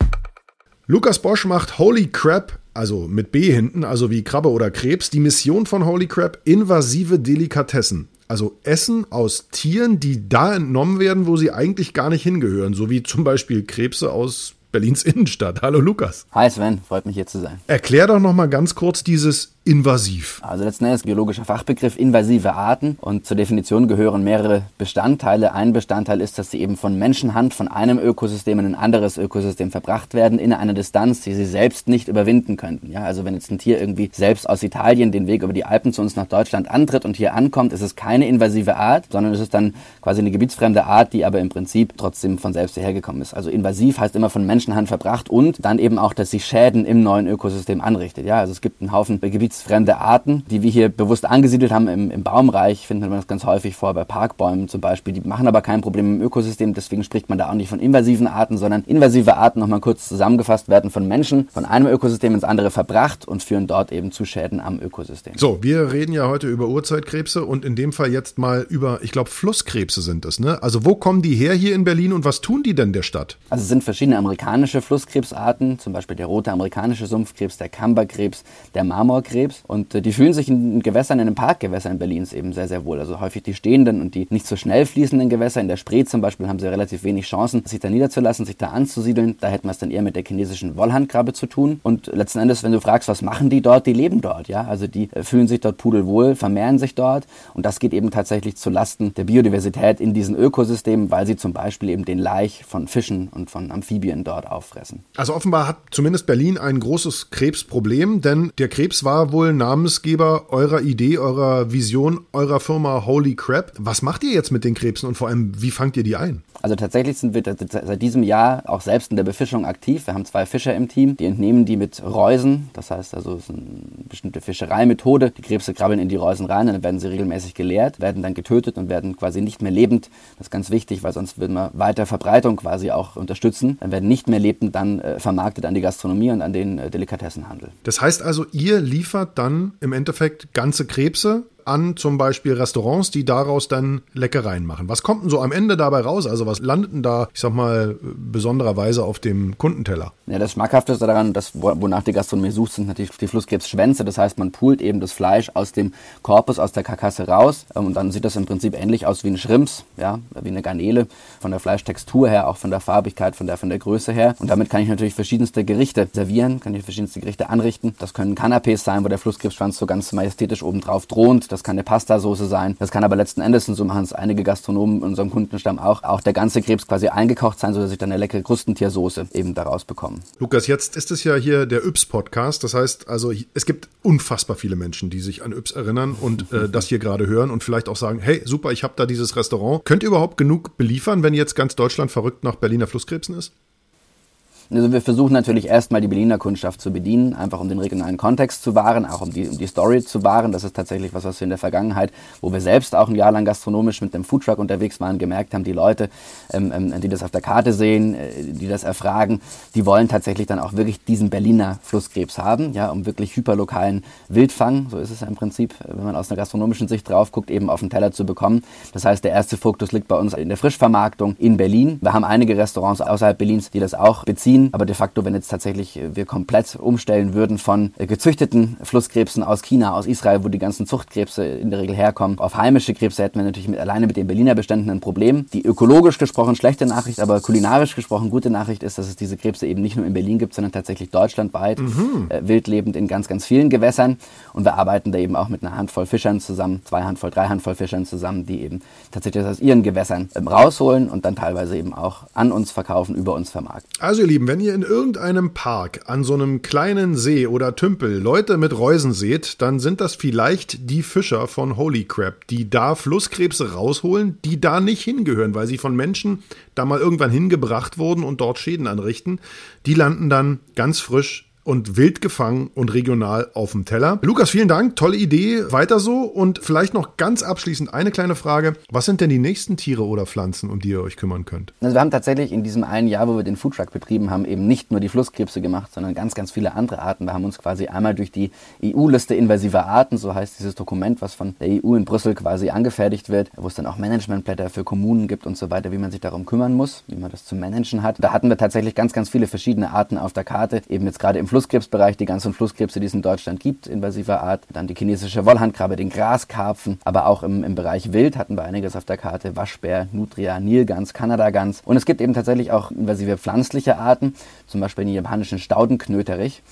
Speaker 2: Lukas Bosch macht Holy Crap, also mit B hinten, also wie Krabbe oder Krebs, die Mission von Holy Crap, invasive Delikatessen. Also Essen aus Tieren, die da entnommen werden, wo sie eigentlich gar nicht hingehören, so wie zum Beispiel Krebse aus Berlins Innenstadt. Hallo Lukas.
Speaker 8: Hi Sven, freut mich hier zu sein.
Speaker 2: Erklär doch noch mal ganz kurz dieses invasiv.
Speaker 8: Also letzten Endes biologischer Fachbegriff invasive Arten und zur Definition gehören mehrere Bestandteile. Ein Bestandteil ist, dass sie eben von Menschenhand von einem Ökosystem in ein anderes Ökosystem verbracht werden in einer Distanz, die sie selbst nicht überwinden könnten. Ja, also wenn jetzt ein Tier irgendwie selbst aus Italien den Weg über die Alpen zu uns nach Deutschland antritt und hier ankommt, ist es keine invasive Art, sondern es ist dann quasi eine gebietsfremde Art, die aber im Prinzip trotzdem von selbst hierher gekommen ist. Also invasiv heißt immer von Menschenhand verbracht und dann eben auch, dass sie Schäden im neuen Ökosystem anrichtet. Ja, also es gibt einen Haufen gebietsfremde Arten, die wir hier bewusst angesiedelt haben im, im Baumreich, findet man das ganz häufig vor, bei Parkbäumen zum Beispiel. Die machen aber kein Problem im Ökosystem, deswegen spricht man da auch nicht von invasiven Arten, sondern invasive Arten, nochmal kurz zusammengefasst, werden von Menschen von einem Ökosystem ins andere verbracht und führen dort eben zu Schäden am Ökosystem.
Speaker 2: So, wir reden ja heute über Urzeitkrebse und in dem Fall jetzt mal über, ich glaube, Flusskrebse sind es, ne? Also wo kommen die her hier in Berlin und was tun die denn der Stadt?
Speaker 8: Also es sind verschiedene amerikanische Flusskrebsarten, zum Beispiel der rote amerikanische Sumpfkrebs, der Kamberkrebs, der Marmorkrebs. Flusskrebs und äh, die fühlen sich in Gewässern, in den Parkgewässern Berlins eben sehr, sehr wohl. Also häufig die stehenden und die nicht so schnell fließenden Gewässer. In der Spree zum Beispiel haben sie relativ wenig Chancen, sich da niederzulassen, sich da anzusiedeln. Da hätten wir es dann eher mit der chinesischen Wollhandkrabbe zu tun. Und letzten Endes, wenn du fragst, was machen die dort, die leben dort, ja. Also die äh, fühlen sich dort pudelwohl, vermehren sich dort und das geht eben tatsächlich zu Lasten der Biodiversität in diesen Ökosystemen, weil sie zum Beispiel eben den Laich von Fischen und von Amphibien dort auffressen.
Speaker 2: Also offenbar hat zumindest Berlin ein großes Krebsproblem, denn der Krebs war wohl Namensgeber eurer Idee, eurer Vision, eurer Firma Holy Crap. Was macht ihr jetzt mit den Krebsen und vor allem, wie fangt ihr die ein?
Speaker 8: Also tatsächlich sind wir seit diesem Jahr auch selbst in der Befischung aktiv. Wir haben zwei Fischer im Team, die entnehmen die mit Reusen. Das heißt also, es ist eine bestimmte Fischereimethode. Die Krebse krabbeln in die Reusen rein, dann werden sie regelmäßig geleert, werden dann getötet und werden quasi nicht mehr lebend. Das ist ganz wichtig, weil sonst würden wir weiter Verbreitung quasi auch unterstützen. Dann werden nicht mehr lebend dann äh, vermarktet an die Gastronomie und an den äh, Delikatessenhandel.
Speaker 2: Das heißt also, ihr liefert dann im Endeffekt ganze Krebse an zum Beispiel Restaurants, die daraus dann Leckereien machen. Was kommt denn so am Ende dabei raus? Also was landet denn da, ich sag mal, besondererweise auf dem Kundenteller?
Speaker 8: Ja, das Schmackhafteste daran, das, wonach die Gastronomie sucht, sind natürlich die Flusskrebsschwänze. Das heißt, man pult eben das Fleisch aus dem Korpus, aus der Karkasse raus und dann sieht das im Prinzip ähnlich aus wie ein Schrimps, ja, wie eine Garnele. Von der Fleischtextur her, auch von der Farbigkeit, von der, von der Größe her. Und damit kann ich natürlich verschiedenste Gerichte servieren, kann ich verschiedenste Gerichte anrichten. Das können Canapés sein, wo der Flusskrebsschwanz so ganz majestätisch oben drauf. Das kann eine Pastasoße sein. Das kann aber letzten Endes, und so machen es einige Gastronomen in unserem Kundenstamm auch, auch der ganze Krebs quasi eingekocht sein, sodass ich dann eine leckere Krustentiersoße eben daraus bekomme.
Speaker 2: Lukas, jetzt ist es ja hier der Yps-Podcast. Das heißt also, es gibt unfassbar viele Menschen, die sich an Yps erinnern und äh, [laughs] das hier gerade hören und vielleicht auch sagen, hey, super, ich habe da dieses Restaurant. Könnt ihr überhaupt genug beliefern, wenn jetzt ganz Deutschland verrückt nach Berliner Flusskrebsen ist?
Speaker 8: Also wir versuchen natürlich erstmal die Berliner Kundschaft zu bedienen, einfach um den regionalen Kontext zu wahren, auch um die, um die Story zu wahren. Das ist tatsächlich was, was wir in der Vergangenheit, wo wir selbst auch ein Jahr lang gastronomisch mit dem Foodtruck unterwegs waren, gemerkt haben, die Leute, ähm, ähm, die das auf der Karte sehen, äh, die das erfragen, die wollen tatsächlich dann auch wirklich diesen Berliner Flusskrebs haben, ja, um wirklich hyperlokalen Wildfang, so ist es ja im Prinzip, wenn man aus einer gastronomischen Sicht drauf guckt, eben auf den Teller zu bekommen. Das heißt, der erste Fokus liegt bei uns in der Frischvermarktung in Berlin. Wir haben einige Restaurants außerhalb Berlins, die das auch beziehen ziehen. Aber de facto, wenn jetzt tatsächlich äh, wir komplett umstellen würden von äh, gezüchteten Flusskrebsen aus China, aus Israel, wo die ganzen Zuchtkrebse in der Regel herkommen, auf heimische Krebse hätten wir natürlich mit, alleine mit den Berliner Beständen ein Problem. Die ökologisch gesprochen schlechte Nachricht, aber kulinarisch gesprochen gute Nachricht ist, dass es diese Krebse eben nicht nur in Berlin gibt, sondern tatsächlich deutschlandweit, mhm. äh, wildlebend in ganz, ganz vielen Gewässern. Und wir arbeiten da eben auch mit einer Handvoll Fischern zusammen, zwei Handvoll, drei Handvoll Fischern zusammen, die eben tatsächlich aus ihren Gewässern ähm, rausholen und dann teilweise eben auch an uns verkaufen, über uns vermarkten.
Speaker 2: Also ihr Lieben, wenn ihr in irgendeinem Park an so einem kleinen See oder Tümpel Leute mit Reusen seht, dann sind das vielleicht die Fischer von Holy Crab, die da Flusskrebse rausholen, die da nicht hingehören, weil sie von Menschen da mal irgendwann hingebracht wurden und dort Schäden anrichten. Die landen dann ganz frisch und wild gefangen und regional auf dem Teller. Lukas, vielen Dank, tolle Idee, weiter so und vielleicht noch ganz abschließend eine kleine Frage. Was sind denn die nächsten Tiere oder Pflanzen, um die ihr euch kümmern könnt?
Speaker 8: Also wir haben tatsächlich in diesem einen Jahr, wo wir den Foodtruck betrieben haben, eben nicht nur die Flusskrebse gemacht, sondern ganz, ganz viele andere Arten. Wir haben uns quasi einmal durch die EU-Liste invasiver Arten, so heißt dieses Dokument, was von der EU in Brüssel quasi angefertigt wird, wo es dann auch Managementblätter für Kommunen gibt und so weiter, wie man sich darum kümmern muss, wie man das zu managen hat. Da hatten wir tatsächlich ganz, ganz viele verschiedene Arten auf der Karte, eben jetzt gerade im Flusskrebsbereich, die ganzen Flusskrebse, die es in Deutschland gibt, invasiver Art. Dann die chinesische Wollhandkrabbe, den Graskarpfen, aber auch im, im Bereich Wild hatten wir einiges auf der Karte. Waschbär, Nutria, Nilgans, Kanadagans. Und es gibt eben tatsächlich auch invasive pflanzliche Arten, zum Beispiel den japanischen Staudenknöterich.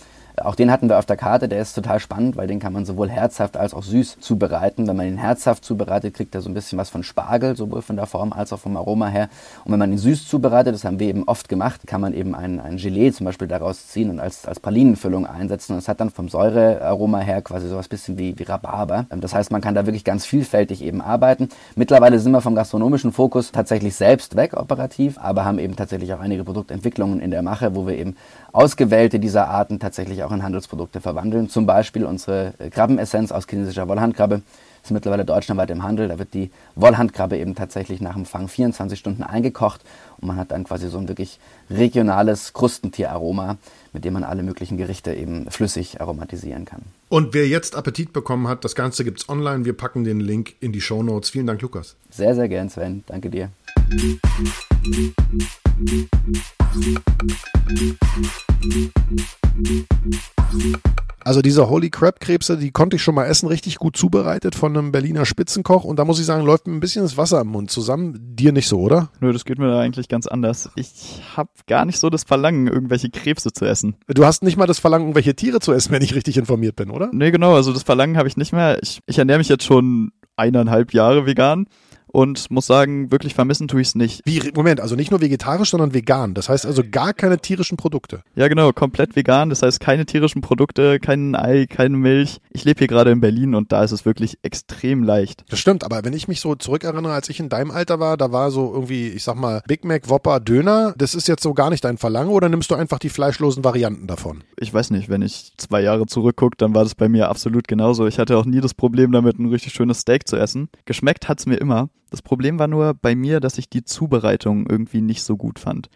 Speaker 8: Auch den hatten wir auf der Karte, der ist total spannend, weil den kann man sowohl herzhaft als auch süß zubereiten. Wenn man ihn herzhaft zubereitet, kriegt er so ein bisschen was von Spargel, sowohl von der Form als auch vom Aroma her. Und wenn man ihn süß zubereitet, das haben wir eben oft gemacht, kann man eben ein, ein Gelee zum Beispiel daraus ziehen und als, als Pralinenfüllung einsetzen. Und es hat dann vom Säurearoma her quasi so was bisschen wie, wie Rhabarber. Ähm, das heißt, man kann da wirklich ganz vielfältig eben arbeiten. Mittlerweile sind wir vom gastronomischen Fokus tatsächlich selbst weg operativ, aber haben eben tatsächlich auch einige Produktentwicklungen in der Mache, wo wir eben ausgewählte dieser Arten tatsächlich auch in Handelsprodukte verwandeln. Zum Beispiel unsere äh, Krabbenessenz aus chinesischer Wollhandkrabbe ist mittlerweile deutschlandweit im Handel. Da wird die Wollhandkrabbe eben tatsächlich nach dem Fang 24 Stunden eingekocht und man hat dann quasi so ein wirklich regionales Krustentieraroma, mit dem man alle möglichen Gerichte eben flüssig aromatisieren kann.
Speaker 2: Und wer jetzt Appetit bekommen hat, das Ganze gibt es online. Wir packen den Link in die Show Notes. Vielen Dank, Lukas.
Speaker 8: Sehr, sehr gern, Sven. Danke dir.
Speaker 2: Also diese Holy Crab Krebse, die konnte ich schon mal essen, richtig gut zubereitet von einem Berliner Spitzenkoch. Und da muss ich sagen, läuft mir ein bisschen das Wasser im Mund zusammen. Dir nicht so, oder?
Speaker 3: Nö, das geht mir da eigentlich ganz anders. Ich habe gar nicht so das Verlangen, irgendwelche Krebse zu essen.
Speaker 2: Du hast nicht mal das Verlangen, irgendwelche Tiere zu essen, wenn ich richtig informiert bin, oder?
Speaker 3: Nee, genau, also das Verlangen habe ich nicht mehr. Ich, ich ernähre mich jetzt schon eineinhalb Jahre vegan und muss sagen, wirklich vermissen tue ich es nicht.
Speaker 2: Wie, Moment, also nicht nur vegetarisch, sondern vegan. Das heißt also gar keine tierischen Produkte.
Speaker 3: Ja, genau, komplett vegan. Das heißt keine tierischen Produkte, kein Ei, keine Milch. Ich lebe hier gerade in Berlin und da ist es wirklich extrem leicht.
Speaker 2: Das stimmt, aber wenn ich mich so zurückerinnere, als ich in deinem Alter war, da war so irgendwie, ich sag mal, Big Mac, Whopper, Döner. Das ist jetzt so gar nicht dein Verlangen oder nimmst du einfach die fleischlosen Varianten davon?
Speaker 3: Ich weiß nicht, wenn ich zwei Jahre zurückgucke, dann war das bei mir absolut genauso. Ich hatte auch nie das Problem damit, ein richtig schönes Steak zu essen. Geschmeckt hat's mir immer. Das Problem war nur bei mir, dass ich die Zubereitung irgendwie nicht so gut fand.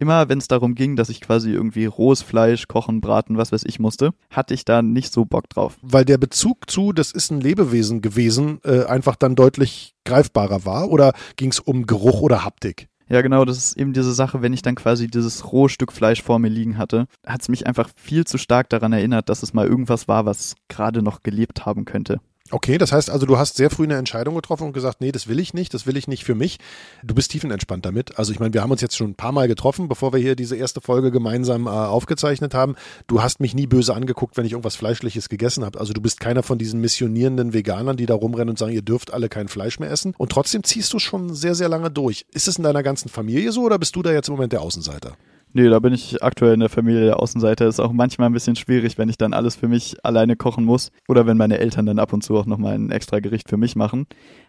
Speaker 3: Immer wenn es darum ging, dass ich quasi irgendwie rohes Fleisch kochen, braten, was weiß ich musste, hatte ich da nicht so Bock drauf.
Speaker 2: Weil der Bezug zu, das ist ein Lebewesen gewesen, äh, einfach dann deutlich greifbarer war? Oder ging es um Geruch oder Haptik?
Speaker 3: Ja, genau, das ist eben diese Sache, wenn ich dann quasi dieses rohe Stück Fleisch vor mir liegen hatte, hat es mich einfach viel zu stark daran erinnert, dass es mal irgendwas war, was gerade noch gelebt haben könnte.
Speaker 2: Okay, das heißt also, du hast sehr früh eine Entscheidung getroffen und gesagt, nee, das will ich nicht, das will ich nicht für mich. Du bist tiefenentspannt damit. Also ich meine, wir haben uns jetzt schon ein paar Mal getroffen, bevor wir hier diese erste Folge gemeinsam äh, aufgezeichnet haben. Du hast mich nie böse angeguckt, wenn ich irgendwas Fleischliches gegessen habe. Also du bist keiner von diesen missionierenden Veganern, die da rumrennen und sagen, ihr dürft alle kein Fleisch mehr essen. Und trotzdem ziehst du schon sehr, sehr lange durch. Ist es in deiner ganzen Familie so oder bist du da jetzt im Moment der Außenseiter?
Speaker 3: Nee, da bin ich aktuell in der Familie der Außenseiter. Ist auch manchmal ein bisschen schwierig, wenn ich dann alles für mich alleine kochen muss. Oder wenn meine Eltern dann ab und zu auch nochmal ein extra Gericht für mich machen.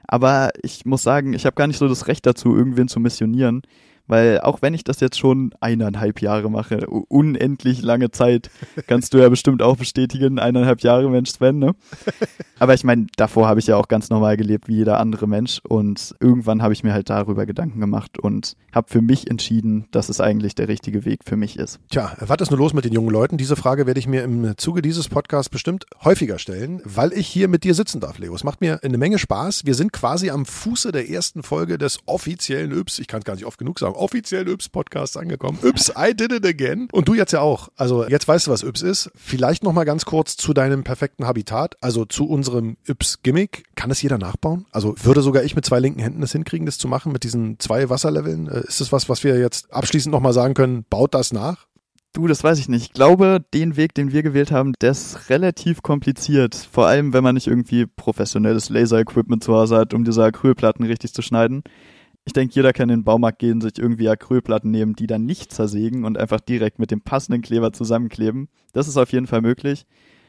Speaker 3: Aber ich muss sagen, ich habe gar nicht so das Recht dazu, irgendwen zu missionieren. Weil auch wenn ich das jetzt schon eineinhalb Jahre mache, unendlich lange Zeit, kannst du ja bestimmt auch bestätigen, eineinhalb Jahre, Mensch Sven, ne? [laughs] Aber ich meine, davor habe ich ja auch ganz normal gelebt wie jeder andere Mensch und irgendwann habe ich mir halt darüber Gedanken gemacht und habe für mich entschieden, dass es eigentlich der richtige Weg für mich ist.
Speaker 2: Tja, was ist nur los mit den jungen Leuten? Diese Frage werde ich mir im Zuge dieses Podcasts bestimmt häufiger stellen, weil ich hier mit dir sitzen darf, Leo. Es macht mir eine Menge Spaß. Wir sind quasi am Fuße der ersten Folge des offiziellen Yps, ich kann es gar nicht oft genug sagen, offiziellen Yps-Podcasts angekommen. Yps, I did it again. Und du jetzt ja auch. Also jetzt weißt du, was Yps ist. Vielleicht noch mal ganz kurz zu deinem perfekten Habitat, also zu unserem Yps-Gimmick. Kann es jeder nachbauen? Also würde sogar ich mit zwei linken Händen es hinkriegen, das zu machen mit diesen zwei Wasserleveln? Äh, Ist das was, was wir jetzt abschließend noch mal sagen können? Baut das nach?
Speaker 3: Du, das weiß ich nicht. Ich glaube, den Weg, den wir gewählt haben, der ist relativ kompliziert. Vor allem, wenn man nicht irgendwie professionelles Laser-Equipment zu Hause hat, um diese Acrylplatten richtig zu schneiden. Ich denke, jeder kann in den Baumarkt gehen, sich irgendwie Acrylplatten nehmen, die dann nicht zersägen und einfach direkt mit dem passenden Kleber zusammenkleben. Das ist auf jeden Fall möglich.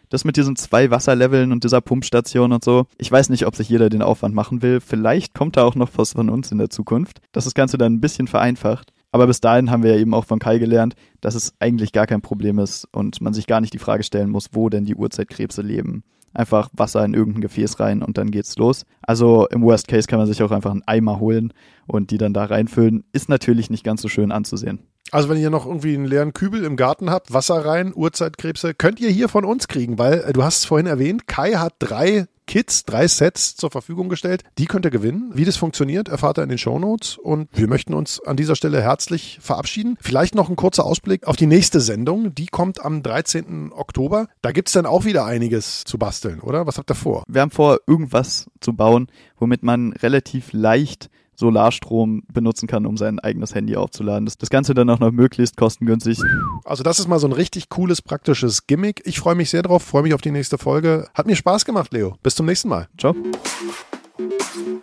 Speaker 3: Das mit diesen zwei Wasserleveln und dieser Pumpstation und so. Ich weiß nicht, ob sich jeder den Aufwand machen will. Vielleicht kommt da auch noch was von uns in der Zukunft. Das das Ganze dann ein bisschen vereinfacht. Aber bis dahin haben wir ja eben auch von Kai gelernt, dass es eigentlich gar kein Problem ist und man sich gar nicht die Frage stellen muss, wo denn die Urzeitkrebse leben. Einfach Wasser in irgendein Gefäß rein und dann geht's los. Also im Worst Case kann man sich auch einfach einen Eimer holen und die dann da reinfüllen. Ist natürlich nicht ganz so schön anzusehen.
Speaker 2: Also wenn ihr noch irgendwie einen leeren Kübel im Garten habt, Wasser rein, Urzeitkrebse, könnt ihr hier von uns kriegen, weil äh, du hast es vorhin erwähnt, Kai hat drei Kits, drei Sets zur Verfügung gestellt. Die könnt ihr gewinnen. Wie das funktioniert, erfahrt ihr in den Shownotes. Und wir möchten uns an dieser Stelle herzlich verabschieden. Vielleicht noch ein kurzer Ausblick auf die nächste Sendung. Die kommt am 13. Oktober. Da gibt's dann auch wieder einiges zu basteln, oder? Was habt ihr vor?
Speaker 3: Wir haben vor, irgendwas zu bauen, womit man relativ leicht Solarstrom benutzen kann, um sein eigenes Handy aufzuladen. Das, das Ganze dann auch noch möglichst kostengünstig.
Speaker 2: Also das ist mal so ein richtig cooles, praktisches Gimmick. Ich freue mich sehr drauf, freue mich auf die nächste Folge. Hat mir Spaß gemacht, Leo. Bis zum nächsten Mal.
Speaker 3: Ciao.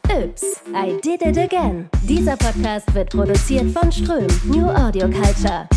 Speaker 1: Ups, I did it again. Dieser Podcast wird produziert von Ström, New Audio Culture.